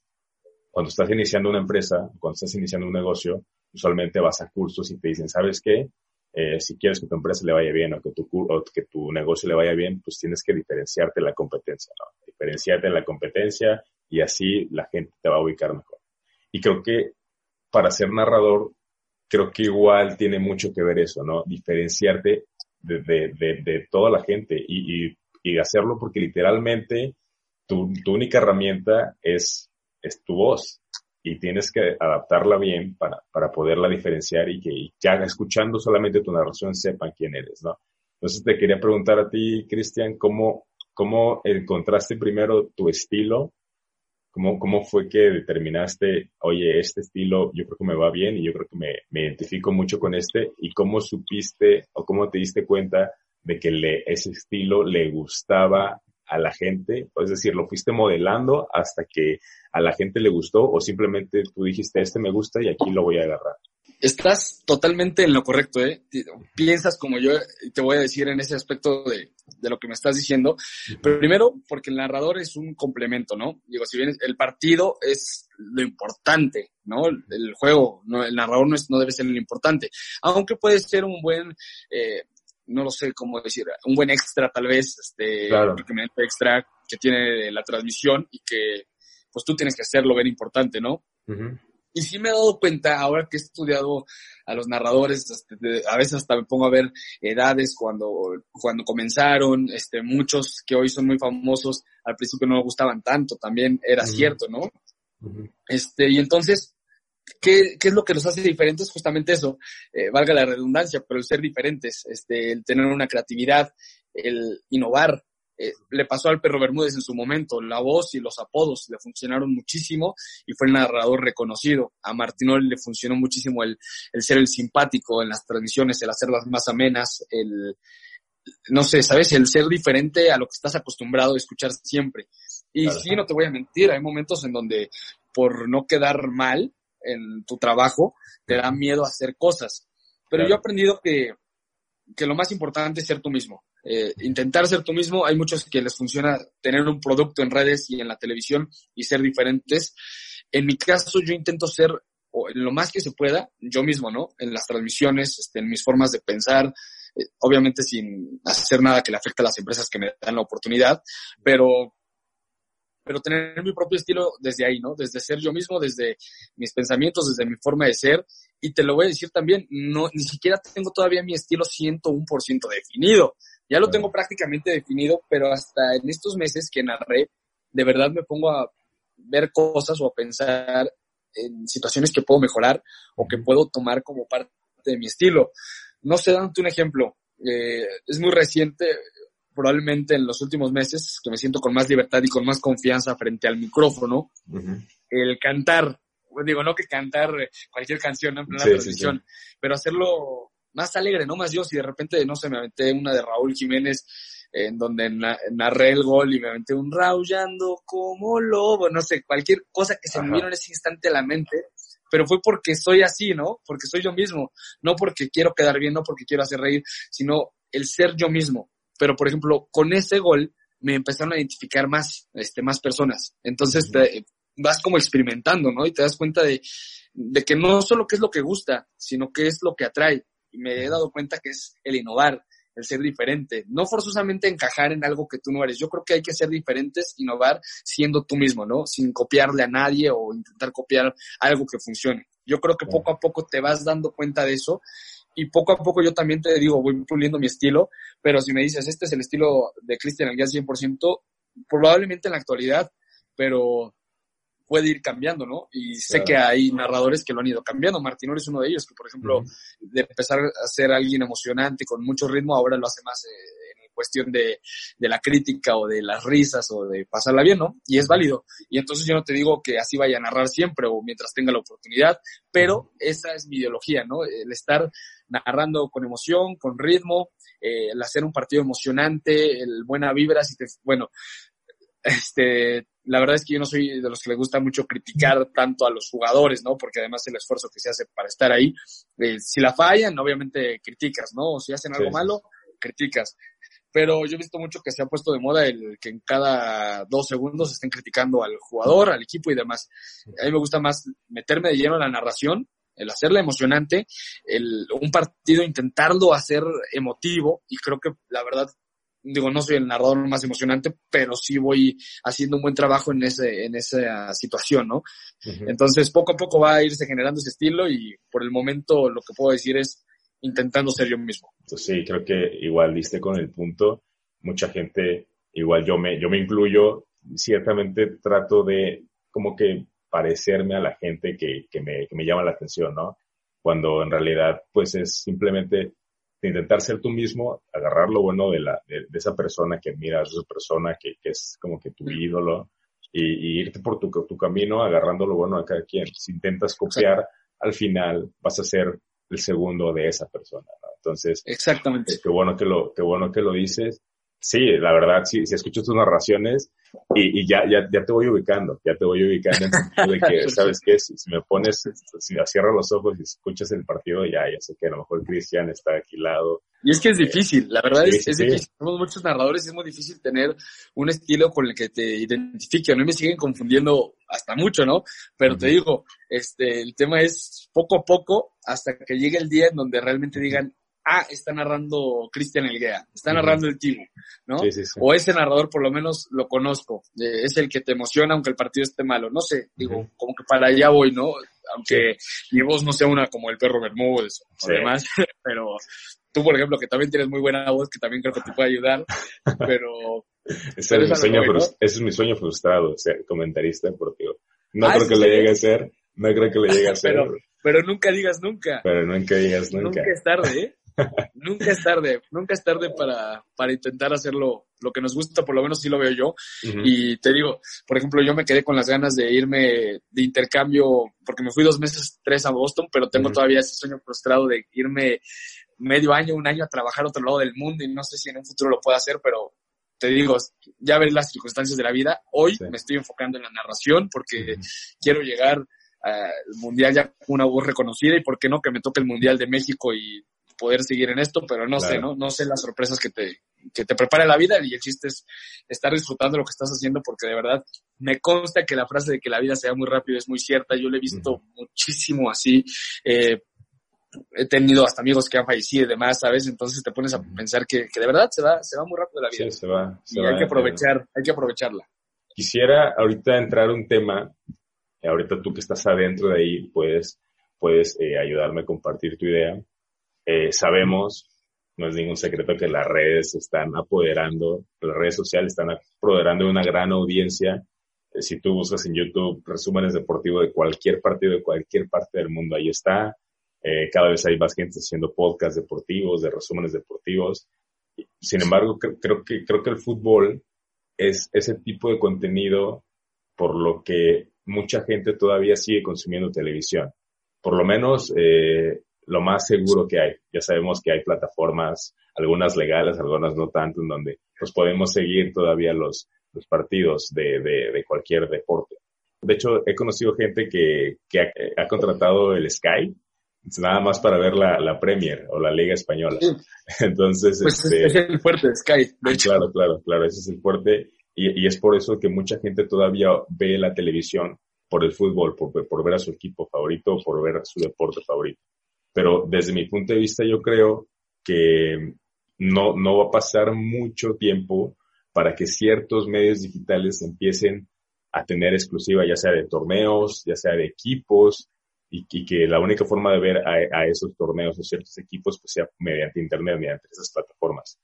Speaker 2: cuando estás iniciando una empresa, cuando estás iniciando un negocio, usualmente vas a cursos y te dicen, ¿sabes qué? Eh, si quieres que tu empresa le vaya bien o que, tu, o que tu negocio le vaya bien, pues tienes que diferenciarte en la competencia, ¿no? Diferenciarte en la competencia y así la gente te va a ubicar mejor. Y creo que para ser narrador, creo que igual tiene mucho que ver eso, ¿no? Diferenciarte de, de, de, toda la gente y, y, y, hacerlo porque literalmente tu, tu única herramienta es es tu voz y tienes que adaptarla bien para, para poderla diferenciar y que ya escuchando solamente tu narración sepan quién eres, ¿no? Entonces te quería preguntar a ti, Cristian, ¿cómo, ¿cómo encontraste primero tu estilo? ¿Cómo, ¿Cómo fue que determinaste, oye, este estilo yo creo que me va bien y yo creo que me, me identifico mucho con este? ¿Y cómo supiste o cómo te diste cuenta de que le, ese estilo le gustaba a la gente? Es decir, lo fuiste modelando hasta que a la gente le gustó o simplemente tú dijiste, este me gusta y aquí lo voy a agarrar.
Speaker 3: Estás totalmente en lo correcto, ¿eh? Piensas como yo te voy a decir en ese aspecto de, de lo que me estás diciendo. Pero primero, porque el narrador es un complemento, ¿no? Digo, si bien el partido es lo importante, ¿no? El, juego, no, el narrador no, es, no debe ser lo importante. Aunque puede ser un buen, eh, no lo sé cómo decir, un buen extra tal vez, este, claro. extra que tiene la transmisión y que pues tú tienes que hacerlo ver importante, ¿no? Y sí me he dado cuenta, ahora que he estudiado a los narradores, a veces hasta me pongo a ver edades cuando, cuando comenzaron, este, muchos que hoy son muy famosos, al principio no me gustaban tanto, también era cierto, ¿no? Este, y entonces, ¿qué, ¿qué, es lo que los hace diferentes? Justamente eso, eh, valga la redundancia, pero el ser diferentes, este, el tener una creatividad, el innovar, eh, le pasó al perro Bermúdez en su momento, la voz y los apodos le funcionaron muchísimo y fue el narrador reconocido. A Martinoli le funcionó muchísimo el, el ser el simpático en las transmisiones, el hacerlas más amenas, el, no sé, ¿sabes? El ser diferente a lo que estás acostumbrado a escuchar siempre. Y sí, no te voy a mentir, hay momentos en donde por no quedar mal en tu trabajo, te da miedo hacer cosas. Pero yo he aprendido que, que lo más importante es ser tú mismo. Eh, intentar ser tú mismo. Hay muchos que les funciona tener un producto en redes y en la televisión y ser diferentes. En mi caso, yo intento ser lo más que se pueda, yo mismo, ¿no? En las transmisiones, este, en mis formas de pensar, eh, obviamente sin hacer nada que le afecte a las empresas que me dan la oportunidad, pero pero tener mi propio estilo desde ahí, ¿no? Desde ser yo mismo, desde mis pensamientos, desde mi forma de ser. Y te lo voy a decir también, no, ni siquiera tengo todavía mi estilo 101% definido. Ya lo tengo prácticamente definido, pero hasta en estos meses que narré, de verdad me pongo a ver cosas o a pensar en situaciones que puedo mejorar o que puedo tomar como parte de mi estilo. No sé, dándote un ejemplo. Eh, es muy reciente, probablemente en los últimos meses, que me siento con más libertad y con más confianza frente al micrófono. El cantar, digo, no que cantar cualquier canción en plena sí, pero hacerlo más alegre, ¿no? Más yo, si de repente, no sé, me aventé una de Raúl Jiménez, en donde narré el gol y me aventé un raullando como lobo, no sé, cualquier cosa que se me vino en ese instante a la mente, pero fue porque soy así, ¿no? Porque soy yo mismo, no porque quiero quedar bien, no porque quiero hacer reír, sino el ser yo mismo. Pero, por ejemplo, con ese gol me empezaron a identificar más, este, más personas. Entonces te, vas como experimentando, ¿no? Y te das cuenta de, de que no solo qué es lo que gusta, sino qué es lo que atrae. Y me he dado cuenta que es el innovar, el ser diferente, no forzosamente encajar en algo que tú no eres. Yo creo que hay que ser diferentes, innovar siendo tú mismo, ¿no? Sin copiarle a nadie o intentar copiar algo que funcione. Yo creo que poco a poco te vas dando cuenta de eso y poco a poco yo también te digo, voy puliendo mi estilo, pero si me dices, este es el estilo de Cristian Alguía 100%, probablemente en la actualidad, pero puede ir cambiando, ¿no? Y sé que hay narradores que lo han ido cambiando. Martinor es uno de ellos, que por ejemplo, de empezar a ser alguien emocionante con mucho ritmo, ahora lo hace más eh, en cuestión de, de, la crítica o de las risas o de pasarla bien, ¿no? Y es válido. Y entonces yo no te digo que así vaya a narrar siempre o mientras tenga la oportunidad, pero esa es mi ideología, ¿no? El estar narrando con emoción, con ritmo, eh, el hacer un partido emocionante, el buena vibra, si te, bueno, este, la verdad es que yo no soy de los que le gusta mucho criticar tanto a los jugadores, ¿no? Porque además el esfuerzo que se hace para estar ahí, eh, si la fallan, obviamente criticas, ¿no? O si hacen algo malo, criticas. Pero yo he visto mucho que se ha puesto de moda el que en cada dos segundos estén criticando al jugador, al equipo y demás. A mí me gusta más meterme de lleno en la narración, el hacerla emocionante, el, un partido intentarlo hacer emotivo y creo que la verdad digo, no soy el narrador más emocionante, pero sí voy haciendo un buen trabajo en ese, en esa situación, ¿no? Entonces, poco a poco va a irse generando ese estilo y por el momento lo que puedo decir es intentando ser yo mismo.
Speaker 2: Sí, creo que igual diste con el punto. Mucha gente, igual yo me, yo me incluyo, ciertamente trato de como que parecerme a la gente que, que, me, que me llama la atención, ¿no? Cuando en realidad, pues es simplemente de intentar ser tú mismo, agarrar lo bueno de, la, de, esa persona que admiras, esa persona que, que, es como que tu ídolo, y, irte por tu, tu, camino agarrando lo bueno de cada quien. Si intentas copiar, al final vas a ser el segundo de esa persona, ¿no? Entonces,
Speaker 3: exactamente.
Speaker 2: qué bueno que lo, qué bueno que lo dices. Sí, la verdad, sí, si escucho tus narraciones, y, y ya, ya, ya te voy ubicando, ya te voy ubicando en el sentido de que, ¿sabes qué? Si, me pones, si cierras los ojos y escuchas el partido, ya, ya sé que a lo mejor Cristian está aquí lado.
Speaker 3: Y es que es difícil, la verdad es, es difícil. Somos muchos narradores y es muy difícil tener un estilo con el que te identifique. A mí me siguen confundiendo hasta mucho, ¿no? Pero te digo, este, el tema es poco a poco hasta que llegue el día en donde realmente digan, ah, está narrando Cristian Elguea, está narrando el Timo, ¿no? O ese narrador por lo menos lo conozco, eh, es el que te emociona aunque el partido esté malo, no sé, digo, como que para allá voy, ¿no? Aunque mi voz no sea una como el perro Bermúdez o demás, pero tú, por ejemplo, que también tienes muy buena voz, que también creo que te puede ayudar, pero...
Speaker 2: ese, es mi sueño, ese es mi sueño frustrado, ser comentarista deportivo. No ah, creo que le llegue a ser, no creo que le llegue a ser.
Speaker 3: pero, pero nunca digas nunca.
Speaker 2: Pero nunca digas nunca.
Speaker 3: Nunca es tarde, ¿eh? Nunca es tarde, nunca es tarde para, para intentar hacerlo lo que nos gusta, por lo menos sí lo veo yo. Y te digo, por ejemplo, yo me quedé con las ganas de irme de intercambio, porque me fui dos meses, tres a Boston, pero tengo todavía ese sueño frustrado de irme medio año, un año a trabajar a otro lado del mundo y no sé si en un futuro lo puedo hacer, pero te digo, ya ves las circunstancias de la vida. Hoy me estoy enfocando en la narración porque quiero llegar al mundial ya con una voz reconocida y por qué no que me toque el mundial de México y poder seguir en esto, pero no sé, ¿no? No sé las sorpresas que te, que te prepara la vida y el chiste es estar disfrutando lo que estás haciendo porque de verdad me consta que la frase de que la vida se va muy rápido es muy cierta. Yo le he visto muchísimo así. Eh, he tenido hasta amigos que han fallecido y demás, ¿sabes? Entonces te pones a pensar que, que de verdad se va, se va muy rápido la vida.
Speaker 2: Sí, se va.
Speaker 3: y hay que aprovechar, hay que aprovecharla.
Speaker 2: Quisiera ahorita entrar un tema, ahorita tú que estás adentro de ahí, puedes, puedes eh, ayudarme a compartir tu idea. Eh, sabemos, no es ningún secreto que las redes están apoderando, las redes sociales están apoderando de una gran audiencia. Eh, si tú buscas en YouTube resúmenes deportivos de cualquier partido de cualquier parte del mundo, ahí está. Eh, cada vez hay más gente haciendo podcasts deportivos, de resúmenes deportivos. Sin embargo, creo que, creo que el fútbol es ese tipo de contenido por lo que mucha gente todavía sigue consumiendo televisión. Por lo menos lo más seguro que hay. Ya sabemos que hay plataformas, algunas legales, algunas no tanto, en donde pues podemos seguir todavía los, los partidos de, de, de cualquier deporte. De hecho, he conocido gente que, que ha, contratado el Sky nada más para ver la, la Premier o la Liga Española. Entonces,
Speaker 3: pues este, es el fuerte Sky, de hecho.
Speaker 2: Claro, claro, claro, ese es el fuerte. Y, y, es por eso que mucha gente todavía ve la televisión por el fútbol, por, por ver a su equipo favorito, por ver su deporte favorito. Pero desde mi punto de vista, yo creo que no, no va a pasar mucho tiempo para que ciertos medios digitales empiecen a tener exclusiva, ya sea de torneos, ya sea de equipos, y, que la única forma de ver a, esos torneos o ciertos equipos pues sea mediante internet, mediante esas plataformas.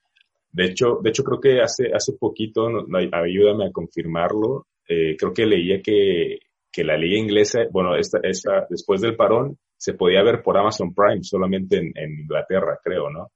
Speaker 2: De hecho, de hecho creo que hace, hace poquito, ayúdame a confirmarlo, eh, creo que leía que, que la liga inglesa, bueno, esta, esta, después del parón, se podía ver por Amazon Prime solamente en, en Inglaterra, creo, ¿no?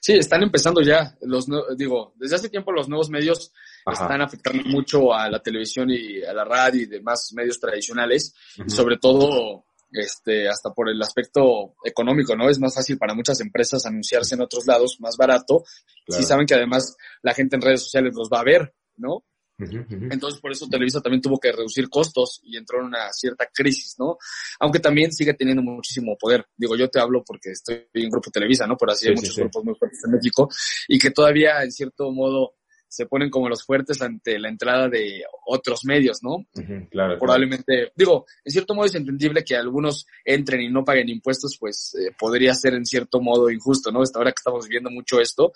Speaker 3: Sí, están empezando ya. Los, digo, desde hace tiempo los nuevos medios están afectando mucho a la televisión y a la radio y demás medios tradicionales, sobre todo este, hasta por el aspecto económico, ¿no? Es más fácil para muchas empresas anunciarse en otros lados, más barato, si saben que además la gente en redes sociales los va a ver, ¿no? Entonces, por eso Televisa también tuvo que reducir costos y entró en una cierta crisis, ¿no? Aunque también sigue teniendo muchísimo poder. Digo, yo te hablo porque estoy en Grupo Televisa, ¿no? Por así hay muchos grupos muy fuertes en México y que todavía, en cierto modo, se ponen como los fuertes ante la entrada de otros medios, ¿no?
Speaker 2: claro,
Speaker 3: Probablemente, digo, en cierto modo es entendible que algunos entren y no paguen impuestos, pues eh, podría ser en cierto modo injusto, ¿no? Hasta ahora que estamos viendo mucho esto,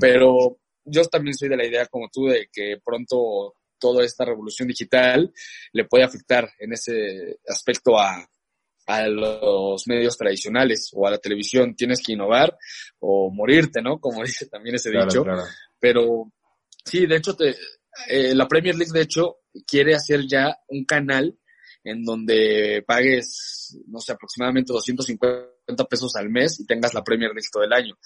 Speaker 3: pero yo también soy de la idea como tú de que pronto toda esta revolución digital le puede afectar en ese aspecto a, a los medios tradicionales o a la televisión. Tienes que innovar o morirte, ¿no? Como dice también ese dicho. Pero sí, de hecho, te, eh, la Premier League, de hecho, quiere hacer ya un canal en donde pagues, no sé, aproximadamente 250 pesos al mes y tengas la Premier League todo el año.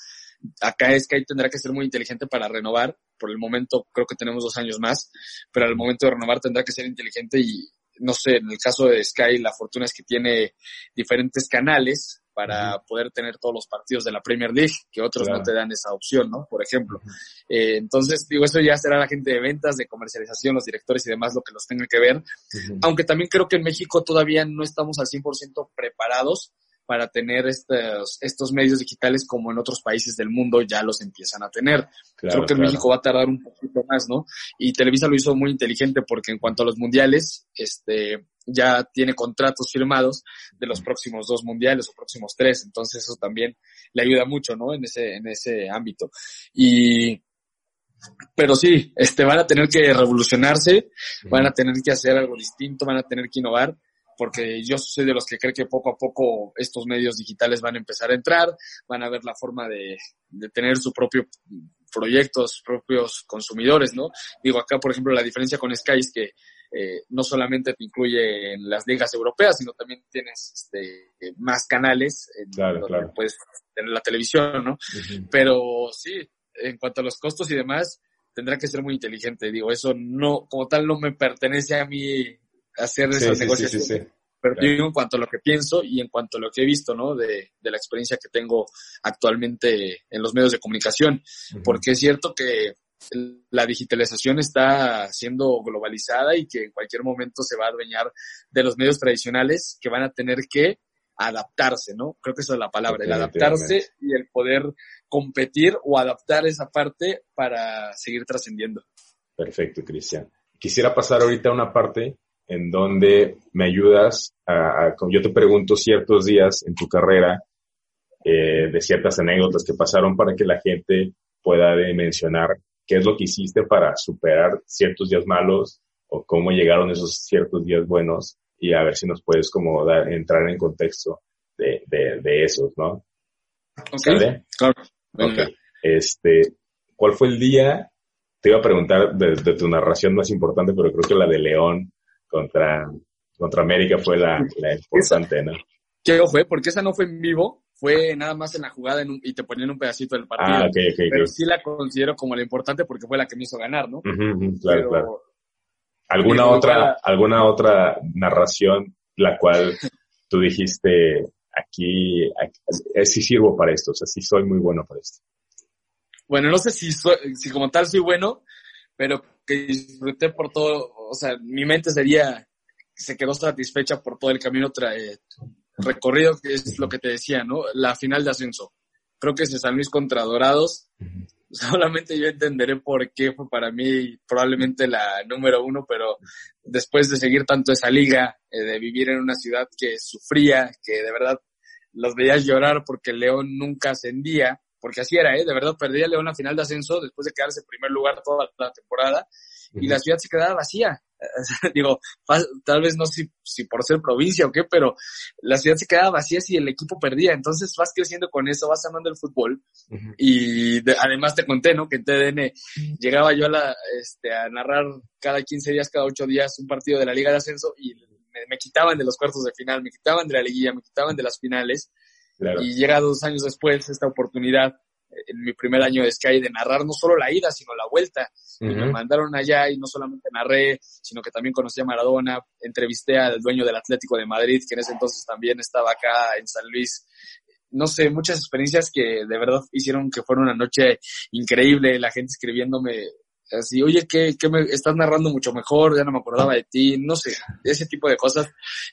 Speaker 3: Acá Sky tendrá que ser muy inteligente para renovar. Por el momento creo que tenemos dos años más, pero al momento de renovar tendrá que ser inteligente y no sé, en el caso de Sky la fortuna es que tiene diferentes canales para poder tener todos los partidos de la Premier League, que otros no te dan esa opción, ¿no? Por ejemplo. eh, entonces, digo, eso ya será la gente de ventas, de comercialización, los directores y demás lo que los tenga que ver. Aunque también creo que en México todavía no estamos al 100% preparados para tener estos, estos medios digitales como en otros países del mundo ya los empiezan a tener. Creo que en México va a tardar un poquito más, ¿no? Y Televisa lo hizo muy inteligente porque en cuanto a los mundiales, este, ya tiene contratos firmados de los próximos dos mundiales o próximos tres, entonces eso también le ayuda mucho, ¿no? En ese, en ese ámbito. Y, pero sí, este, van a tener que revolucionarse, van a tener que hacer algo distinto, van a tener que innovar porque yo soy de los que cree que poco a poco estos medios digitales van a empezar a entrar, van a ver la forma de, de tener su propio proyecto, sus propios consumidores, ¿no? Digo, acá, por ejemplo, la diferencia con Sky es que eh, no solamente te incluye en las ligas europeas, sino también tienes este, más canales en donde puedes tener la televisión, ¿no? Pero sí, en cuanto a los costos y demás, tendrá que ser muy inteligente. Digo, eso no, como tal, no me pertenece a mí hacer esas negociaciones. Pero digo en cuanto a lo que pienso y en cuanto a lo que he visto, ¿no? De, de la experiencia que tengo actualmente en los medios de comunicación. Porque es cierto que la digitalización está siendo globalizada y que en cualquier momento se va a adueñar de los medios tradicionales que van a tener que adaptarse, ¿no? Creo que esa es la palabra, el adaptarse y el poder competir o adaptar esa parte para seguir trascendiendo.
Speaker 2: Perfecto, Cristian. Quisiera pasar ahorita a una parte en donde me ayudas a, yo te pregunto ciertos días en tu carrera eh, de ciertas anécdotas que pasaron para que la gente pueda dimensionar qué es lo que hiciste para superar ciertos días malos o cómo llegaron esos ciertos días buenos y a ver si nos puedes como dar, entrar en contexto de, de, esos, ¿no?
Speaker 3: Okay. Claro.
Speaker 2: Este, ¿cuál fue el día? Te iba a preguntar de, de, tu narración más importante, pero creo que la de León contra, contra América fue la, la importante, ¿no?
Speaker 3: ¿Qué fue? Eh, porque esa no fue en vivo, fue nada más en la jugada y te ponían un pedacito del partido.
Speaker 2: Ah, okay, okay,
Speaker 3: pero sí la considero como la importante porque fue la que me hizo ganar, ¿no?
Speaker 2: claro, claro. ¿Alguna otra, alguna otra narración la cual tú dijiste aquí, aquí, sí sirvo para esto, o sea, sí soy muy bueno para esto?
Speaker 3: bueno, no sé si, si como tal soy bueno, pero que disfruté por todo, o sea, mi mente sería, se quedó satisfecha por todo el camino trae, recorrido, que es lo que te decía, ¿no? La final de ascenso. Creo que es San Luis contra Dorados. Solamente yo entenderé por qué fue para mí probablemente la número uno, pero después de seguir tanto esa liga, eh, de vivir en una ciudad que sufría, que de verdad los veías llorar porque León nunca ascendía, porque así era, ¿eh? De verdad perdía León la final de ascenso después de quedarse en primer lugar toda la temporada y la ciudad se quedaba vacía. Digo, tal vez no sé si, por ser provincia o qué, pero la ciudad se quedaba vacía si el equipo perdía. Entonces vas creciendo con eso, vas amando el fútbol. Y además te conté, ¿no? Que en TDN llegaba yo a, la, este, a narrar cada 15 días, cada 8 días un partido de la Liga de Ascenso y me, quitaban de los cuartos de final, me quitaban de la liguilla, me quitaban de las finales. Y llega dos años después esta oportunidad en mi primer año de Sky de narrar no solo la ida, sino la vuelta. Y me mandaron allá y no solamente narré, sino que también conocí a Maradona, entrevisté al dueño del Atlético de Madrid, que en ese entonces también estaba acá en San Luis. No sé, muchas experiencias que de verdad hicieron que fuera una noche increíble, la gente escribiéndome así, oye, ¿qué, qué me estás narrando mucho mejor? Ya no me acordaba de ti, no sé, ese tipo de cosas.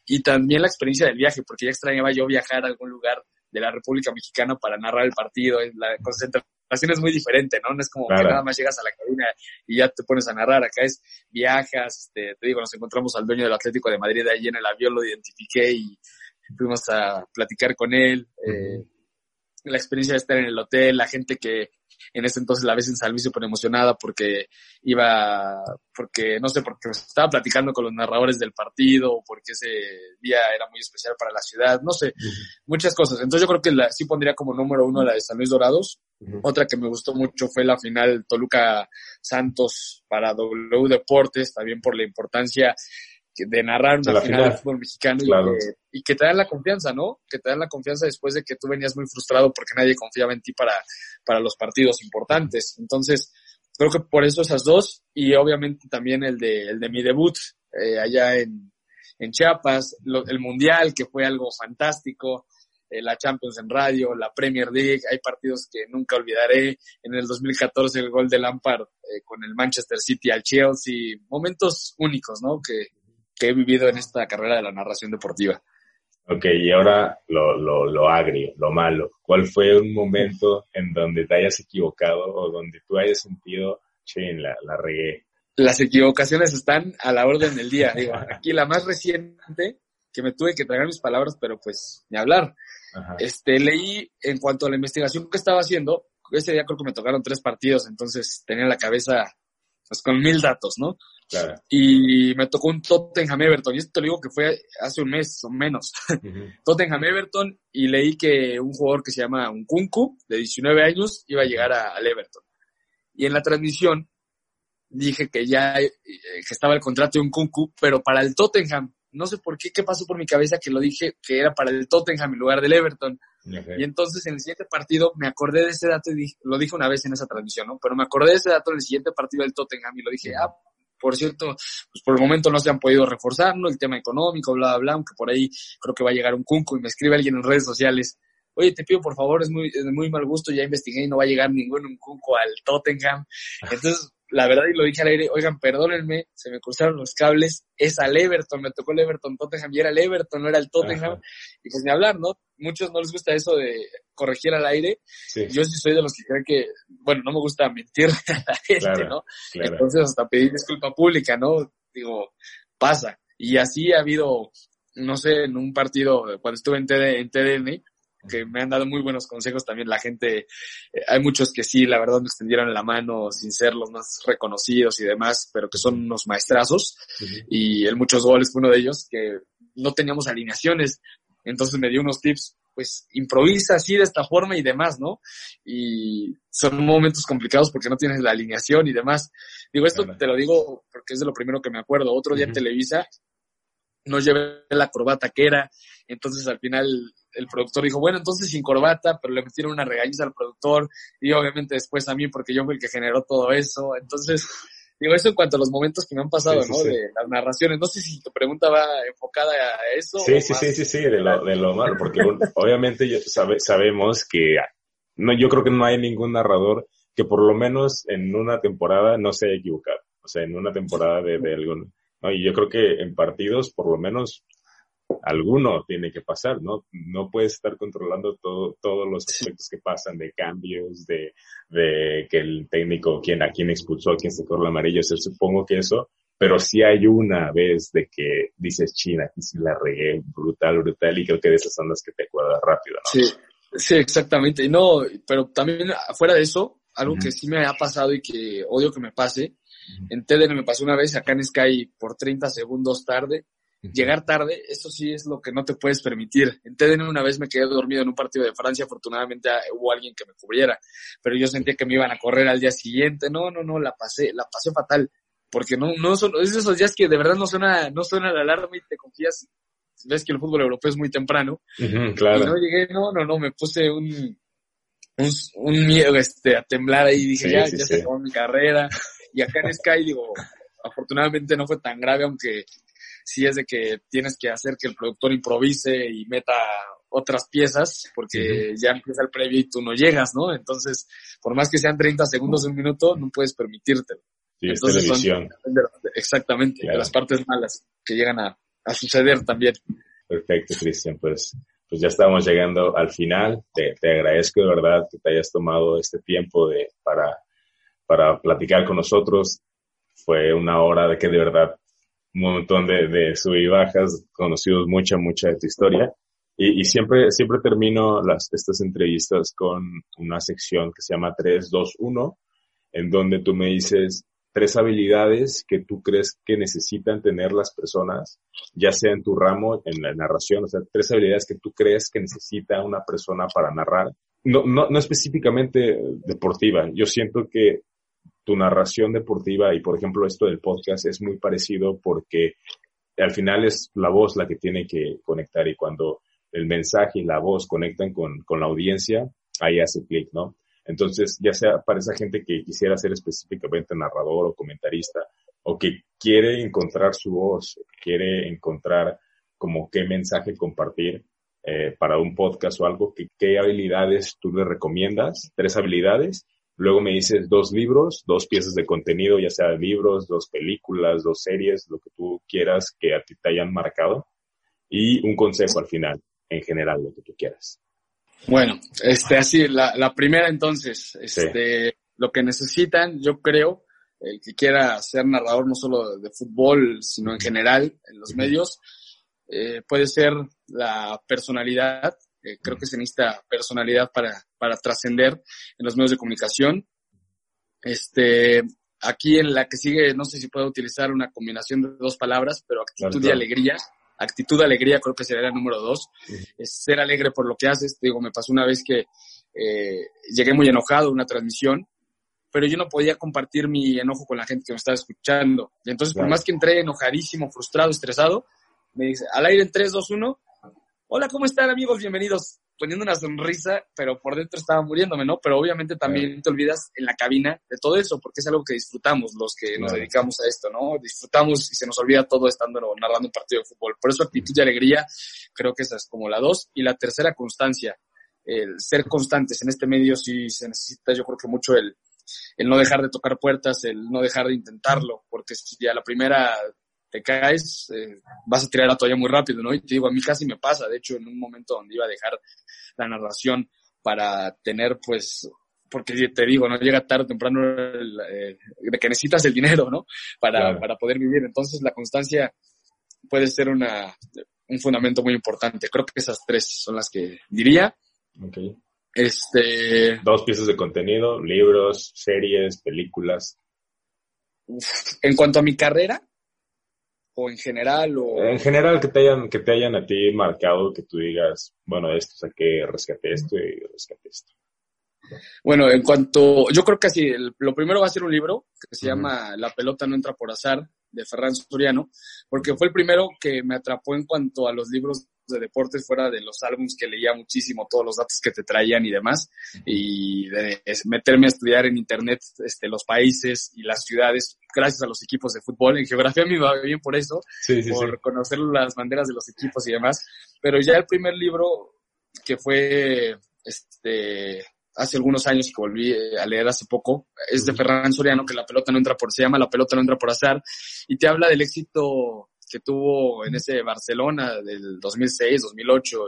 Speaker 3: Y también la experiencia del viaje, porque ya extrañaba yo viajar a algún lugar de la República Mexicana para narrar el partido. La concentración es muy diferente, ¿no? No es como que nada más llegas a la cabina y ya te pones a narrar. Acá es viajas, este, te digo, nos encontramos al dueño del Atlético de Madrid ahí en el avión, lo identifiqué y fuimos a platicar con él. Eh, la experiencia de estar en el hotel, la gente que en ese entonces la ves en San Luis súper emocionada porque iba, porque no sé, porque estaba platicando con los narradores del partido o porque ese día era muy especial para la ciudad, no sé, muchas cosas. Entonces yo creo que la, sí pondría como número uno la de San Luis Dorados. Otra que me gustó mucho fue la final Toluca Santos para W Deportes, también por la importancia de narrar una final, de fútbol mexicano y, que, te dan la confianza, ¿no? Que te dan la confianza después de que tú venías muy frustrado porque nadie confiaba en ti para, para los partidos importantes. Entonces, creo que por eso esas dos y obviamente también el de, el de mi debut eh, allá en, en Chiapas, el Mundial, que fue algo fantástico, eh, la Champions en radio, la Premier League, hay partidos que nunca olvidaré. En el 2014 el gol de Lampard eh, con el Manchester City al Chelsea, momentos únicos, ¿no? Que, que he vivido en esta carrera de la narración deportiva.
Speaker 2: Ok, y ahora lo, lo, lo agrio, lo malo. ¿Cuál fue un momento en donde te hayas equivocado o donde tú hayas sentido, che, la, la regué?
Speaker 3: Las equivocaciones están a la orden del día. Digo, aquí la más reciente, que me tuve que tragar mis palabras, pero pues ni hablar. Este, leí en cuanto a la investigación que estaba haciendo, ese día creo que me tocaron tres partidos, entonces tenía la cabeza pues con mil datos, ¿no? Y me tocó un Tottenham Everton, y esto lo digo que fue hace un mes o menos. Tottenham Everton, y leí que un jugador que se llama Unkunku, de 19 años, iba a llegar al Everton. Y en la transmisión dije que ya eh, que estaba el contrato de Unkunku, pero para el Tottenham. No sé por qué, qué pasó por mi cabeza que lo dije que era para el Tottenham en lugar del Everton. Y entonces en el siguiente partido me acordé de ese dato y lo dije una vez en esa transmisión, ¿no? Pero me acordé de ese dato en el siguiente partido del Tottenham y lo dije, ah, por cierto, pues por el momento no se han podido reforzar, ¿no? El tema económico, bla, bla, bla, aunque por ahí creo que va a llegar un cunco y me escribe alguien en redes sociales, oye, te pido por favor, es muy, es muy mal gusto, ya investigué y no va a llegar ningún cunco al Tottenham. Entonces, la verdad, y lo dije al aire, oigan, perdónenme, se me cruzaron los cables, es al Everton, me tocó el Everton Tottenham y era el Everton, no era el Tottenham. Y pues ni hablar, ¿no? Muchos no les gusta eso de corregir al aire. Yo sí soy de los que creen que, bueno, no me gusta mentir a la gente, ¿no? Entonces hasta pedir disculpa pública, ¿no? Digo, pasa. Y así ha habido, no sé, en un partido, cuando estuve en, TD, en TDN, que me han dado muy buenos consejos también la gente. Eh, hay muchos que sí, la verdad, me extendieron la mano sin ser los más reconocidos y demás, pero que son unos maestrazos. Y el muchos goles fue uno de ellos que no teníamos alineaciones. Entonces me dio unos tips, pues improvisa así de esta forma y demás, ¿no? Y son momentos complicados porque no tienes la alineación y demás. Digo, esto te lo digo porque es de lo primero que me acuerdo. Otro día en Televisa no llevé la corbata que era, entonces al final el productor dijo, bueno, entonces sin corbata, pero le metieron una regañiza al productor y obviamente después a mí porque yo fui el que generó todo eso. Entonces, digo, eso en cuanto a los momentos que me han pasado, ¿no? De las narraciones. No sé si tu pregunta va enfocada a eso.
Speaker 2: Sí, sí, sí, sí, sí, de lo, de lo malo, porque obviamente yo sabe, sabemos que no, yo creo que no hay ningún narrador que por lo menos en una temporada no se haya equivocado. O sea, en una temporada de, de algún, ¿no? Y yo creo que en partidos, por lo menos, alguno tiene que pasar, ¿no? No puedes estar controlando todo, todos los aspectos que pasan de cambios, de, de que el técnico, quién, a quién expulsó, a quién se corre la amarilla. O sea, supongo que eso, pero sí hay una vez de que dices, China, aquí sí la regué, brutal, brutal, y creo que de esas son las que te acuerdas rápido, ¿no?
Speaker 3: Sí, sí, exactamente. No, pero también fuera de eso, algo que sí me ha pasado y que odio que me pase, en TDN me pasó una vez, acá en Sky por 30 segundos tarde, Llegar tarde, eso sí es lo que no te puedes permitir. En TDN una vez me quedé dormido en un partido de Francia, afortunadamente ah, hubo alguien que me cubriera, pero yo sentía que me iban a correr al día siguiente. No, no, no, la pasé, la pasé fatal, porque no, no son, es esos días que de verdad no suena, no suena la alarma y te confías, ves que el fútbol europeo es muy temprano.
Speaker 2: claro.
Speaker 3: Y no llegué, no, no, no, me puse un, un, miedo este, a temblar ahí, dije, ya, ya se acabó mi carrera. Y acá en Sky, digo, afortunadamente no fue tan grave, aunque sí es de que tienes que hacer que el productor improvise y meta otras piezas, porque ya empieza el previo y tú no llegas, ¿no? Entonces, por más que sean 30 segundos de un minuto, no puedes permitírtelo.
Speaker 2: Sí, Entonces, televisión.
Speaker 3: exactamente, las partes malas que llegan a, suceder también.
Speaker 2: Perfecto, Cristian, pues, pues ya estamos llegando al final. Te, te, agradezco de verdad que te hayas tomado este tiempo de, para, para platicar con nosotros. Fue una hora de que de verdad un montón de, de sub y bajas, conocidos mucha, mucha de tu historia. Y, y, siempre, siempre termino las, estas entrevistas con una sección que se llama 3, 2, 1, en donde tú me dices tres habilidades que tú crees que necesitan tener las personas, ya sea en tu ramo, en la narración, o sea, tres habilidades que tú crees que necesita una persona para narrar. No, no, no específicamente deportiva. Yo siento que tu narración deportiva y, por ejemplo, esto del podcast es muy parecido porque al final es la voz la que tiene que conectar y cuando el mensaje y la voz conectan con, con la audiencia, ahí hace clic, ¿no? Entonces, ya sea para esa gente que quisiera ser específicamente narrador o comentarista, o que quiere encontrar su voz, quiere encontrar como qué mensaje compartir eh, para un podcast o algo, que, qué habilidades tú le recomiendas, tres habilidades, Luego me dices dos libros, dos piezas de contenido, ya sea libros, dos películas, dos series, lo que tú quieras que a ti te hayan marcado. Y un consejo al final, en general, lo que tú quieras.
Speaker 3: Bueno, este, así, la, la primera entonces, este, lo que necesitan, yo creo, el que quiera ser narrador no solo de fútbol, sino en general, en los medios, eh, puede ser la personalidad, eh, creo que se necesita personalidad para, para trascender en los medios de comunicación. Este, aquí en la que sigue, no sé si puedo utilizar una combinación de dos palabras, pero actitud y alegría. Actitud, alegría, creo que sería el número dos. Es ser alegre por lo que haces. Te digo, me pasó una vez que eh, llegué muy enojado a una transmisión, pero yo no podía compartir mi enojo con la gente que me estaba escuchando. Y entonces, por más que entré enojadísimo, frustrado, estresado, me dice, al aire en 3, 2, 1, hola, ¿cómo están amigos? Bienvenidos. Poniendo una sonrisa, pero por dentro estaba muriéndome, ¿no? Pero obviamente también te olvidas en la cabina de todo eso, porque es algo que disfrutamos los que nos dedicamos a esto, ¿no? Disfrutamos y se nos olvida todo estando narrando un partido de fútbol. Por eso actitud y alegría, creo que esa es como la dos. Y la tercera, constancia. El ser constantes en este medio sí se necesita, yo creo que mucho el, el no dejar de tocar puertas, el no dejar de intentarlo, porque si a la primera te caes, eh, vas a tirar la toalla muy rápido, ¿no? Y te digo, a mí casi me pasa, de hecho, en un momento donde iba a dejar la narración para tener, pues, porque te digo, no llega tarde o temprano eh, de que necesitas el dinero, ¿no? Para, para poder vivir. Entonces, la constancia puede ser una, un fundamento muy importante. Creo que esas tres son las que diría.
Speaker 2: Okay.
Speaker 3: Este...
Speaker 2: Dos piezas de contenido, libros, series, películas.
Speaker 3: En cuanto a mi carrera, o en general o
Speaker 2: en general que te hayan que te hayan a ti marcado que tú digas bueno esto saqué rescaté esto y rescaté esto
Speaker 3: bueno en cuanto yo creo que así lo primero va a ser un libro que se llama La pelota no entra por azar de Ferran Soriano porque fue el primero que me atrapó en cuanto a los libros de deportes fuera de los álbumes que leía muchísimo, todos los datos que te traían y demás, y de meterme a estudiar en internet este, los países y las ciudades gracias a los equipos de fútbol. En geografía me iba bien por eso, por conocer las banderas de los equipos y demás, pero ya el primer libro que fue este hace algunos años que volví eh, a leer hace poco, es de Ferran Soriano, que la pelota no entra por, se llama La pelota no entra por azar, y te habla del éxito que tuvo en ese Barcelona del 2006, 2008,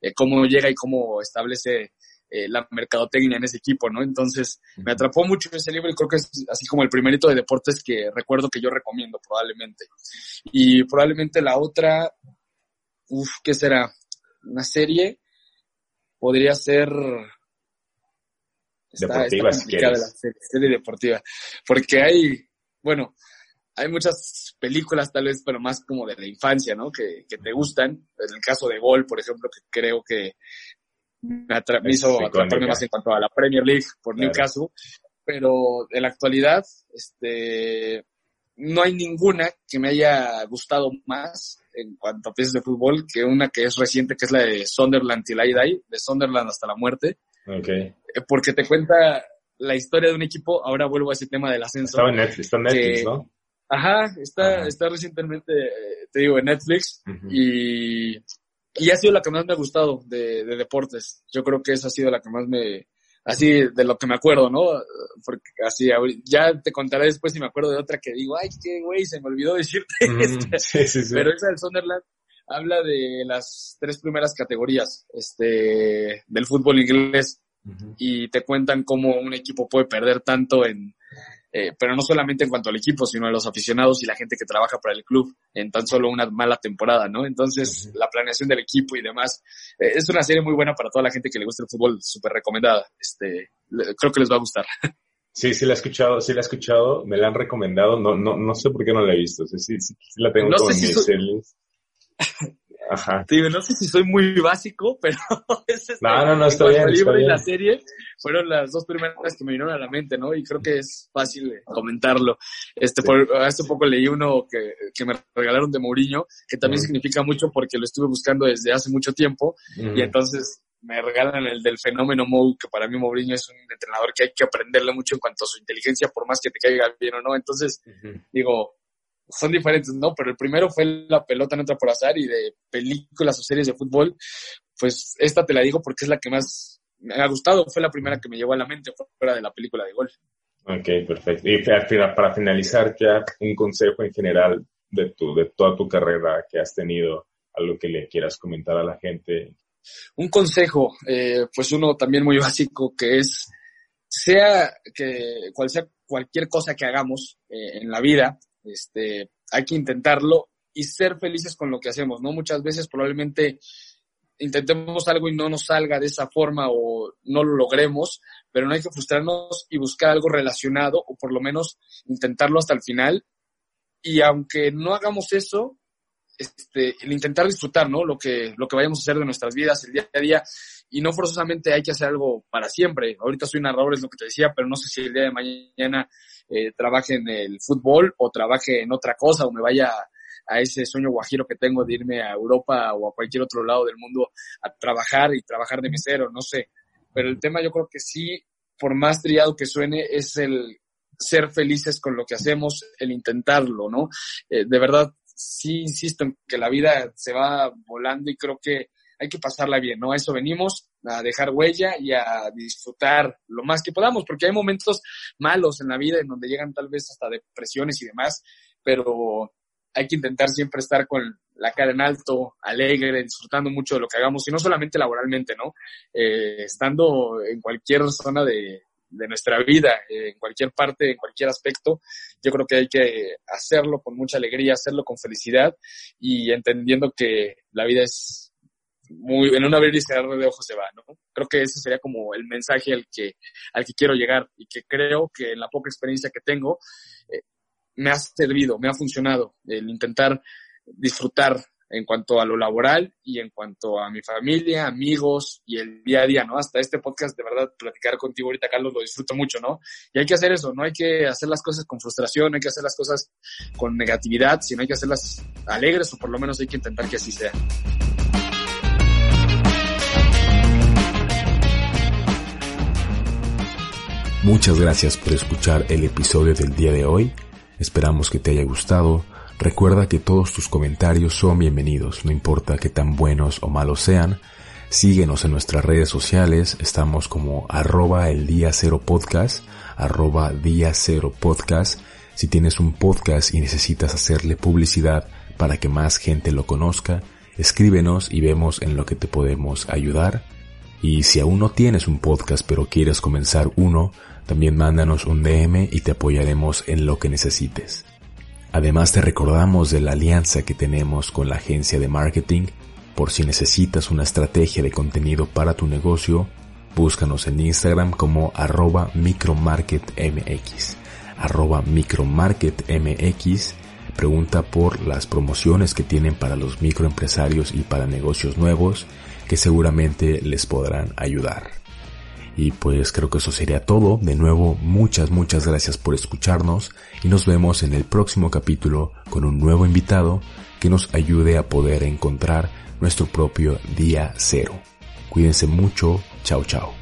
Speaker 3: eh, cómo llega y cómo establece eh, la mercadotecnia en ese equipo, ¿no? Entonces, me atrapó mucho ese libro y creo que es así como el primerito de deportes que recuerdo que yo recomiendo probablemente. Y probablemente la otra, uff, ¿qué será? Una serie, podría ser...
Speaker 2: deportiva,
Speaker 3: la serie deportiva. Porque hay, bueno, hay muchas películas tal vez, pero más como de la infancia, ¿no? Que, que te gustan. En el caso de Gol, por ejemplo, que creo que me, hizo atraparme más en cuanto a la Premier League por Newcastle. Pero en la actualidad, este, no hay ninguna que me haya gustado más en cuanto a piezas de fútbol que una que es reciente, que es la de Sunderland Till I Die, de Sunderland hasta la muerte.
Speaker 2: Okay.
Speaker 3: Eh, porque te cuenta la historia de un equipo, ahora vuelvo a ese tema del ascenso.
Speaker 2: Estaba en Netflix, está en Netflix, ¿no?
Speaker 3: Ajá, está, está recientemente, te digo, en Netflix y, y ha sido la que más me ha gustado de, de, deportes. Yo creo que esa ha sido la que más me, así de lo que me acuerdo, ¿no? Porque así, ya te contaré después si me acuerdo de otra que digo, ay, qué güey, se me olvidó decirte.
Speaker 2: sí, sí, sí.
Speaker 3: Pero esa del Sunderland habla de las tres primeras categorías, este, del fútbol inglés. Y te cuentan cómo un equipo puede perder tanto en, eh, pero no solamente en cuanto al equipo, sino a los aficionados y la gente que trabaja para el club en tan solo una mala temporada, ¿no? Entonces, la planeación del equipo y demás, eh, es una serie muy buena para toda la gente que le gusta el fútbol, súper recomendada. Este, creo que les va a gustar.
Speaker 2: Sí, sí la he escuchado, sí la he escuchado, me la han recomendado, no, no, no sé por qué no la he visto, sí, sí, sí, la tengo como mis
Speaker 3: Ajá. Digo, no sé si soy muy básico, pero
Speaker 2: es este, no, no, no, está bien,
Speaker 3: el
Speaker 2: libro
Speaker 3: y la serie fueron las dos primeras que me vinieron a la mente, ¿no? Y creo que es fácil comentarlo. Este, por, hace poco leí uno que, que me regalaron de Mourinho, que también significa mucho porque lo estuve buscando desde hace mucho tiempo, y entonces me regalan el del fenómeno Mou, que para mí Mourinho es un entrenador que hay que aprenderle mucho en cuanto a su inteligencia, por más que te caiga bien o no. Entonces, digo, son diferentes, ¿no? Pero el primero fue La pelota no entra por azar y de películas o series de fútbol, pues esta te la digo porque es la que más me ha gustado, fue la primera que me llevó a la mente fuera de la película de golf.
Speaker 2: Ok, perfecto. Y para finalizar ya un consejo en general de tu, de toda tu carrera que has tenido, algo que le quieras comentar a la gente.
Speaker 3: Un consejo, eh, pues uno también muy básico que es, sea que cual sea cualquier cosa que hagamos eh, en la vida, este, hay que intentarlo y ser felices con lo que hacemos, ¿no? Muchas veces probablemente intentemos algo y no nos salga de esa forma o no lo logremos, pero no hay que frustrarnos y buscar algo relacionado o por lo menos intentarlo hasta el final. Y aunque no hagamos eso, este, el intentar disfrutar, ¿no? Lo que, lo que vayamos a hacer de nuestras vidas el día a día y no forzosamente hay que hacer algo para siempre. Ahorita soy narrador, es lo que te decía, pero no sé si el día de mañana eh, trabaje en el fútbol o trabaje en otra cosa o me vaya a ese sueño guajiro que tengo de irme a Europa o a cualquier otro lado del mundo a trabajar y trabajar de mesero, no sé. Pero el tema yo creo que sí, por más triado que suene, es el ser felices con lo que hacemos, el intentarlo, ¿no? Eh, de verdad, sí insisto en que la vida se va volando y creo que hay que pasarla bien, ¿no? A eso venimos, a dejar huella y a disfrutar lo más que podamos, porque hay momentos malos en la vida en donde llegan tal vez hasta depresiones y demás, pero hay que intentar siempre estar con la cara en alto, alegre, disfrutando mucho de lo que hagamos, y no solamente laboralmente, ¿no? Eh, estando en cualquier zona de, de nuestra vida, en cualquier parte, en cualquier aspecto, yo creo que hay que hacerlo con mucha alegría, hacerlo con felicidad y entendiendo que la vida es muy, en un abrir y cerrar de ojos se va, ¿no? Creo que ese sería como el mensaje al que, al que quiero llegar y que creo que en la poca experiencia que tengo eh, me ha servido, me ha funcionado el intentar disfrutar en cuanto a lo laboral y en cuanto a mi familia, amigos y el día a día, ¿no? Hasta este podcast, de verdad, platicar contigo ahorita, Carlos, lo disfruto mucho, ¿no? Y hay que hacer eso, no hay que hacer las cosas con frustración, no hay que hacer las cosas con negatividad, sino hay que hacerlas alegres o por lo menos hay que intentar que así sea.
Speaker 1: Muchas gracias por escuchar el episodio del día de hoy. Esperamos que te haya gustado. Recuerda que todos tus comentarios son bienvenidos, no importa que tan buenos o malos sean. Síguenos en nuestras redes sociales, estamos como arroba el día cero podcast, arroba día cero podcast. Si tienes un podcast y necesitas hacerle publicidad para que más gente lo conozca, escríbenos y vemos en lo que te podemos ayudar. Y si aún no tienes un podcast pero quieres comenzar uno, también mándanos un DM y te apoyaremos en lo que necesites. Además te recordamos de la alianza que tenemos con la agencia de marketing. Por si necesitas una estrategia de contenido para tu negocio, búscanos en Instagram como arroba micromarketmx. Arroba micromarketmx. Pregunta por las promociones que tienen para los microempresarios y para negocios nuevos que seguramente les podrán ayudar. Y pues creo que eso sería todo. De nuevo, muchas, muchas gracias por escucharnos y nos vemos en el próximo capítulo con un nuevo invitado que nos ayude a poder encontrar nuestro propio día cero. Cuídense mucho. Chao, chao.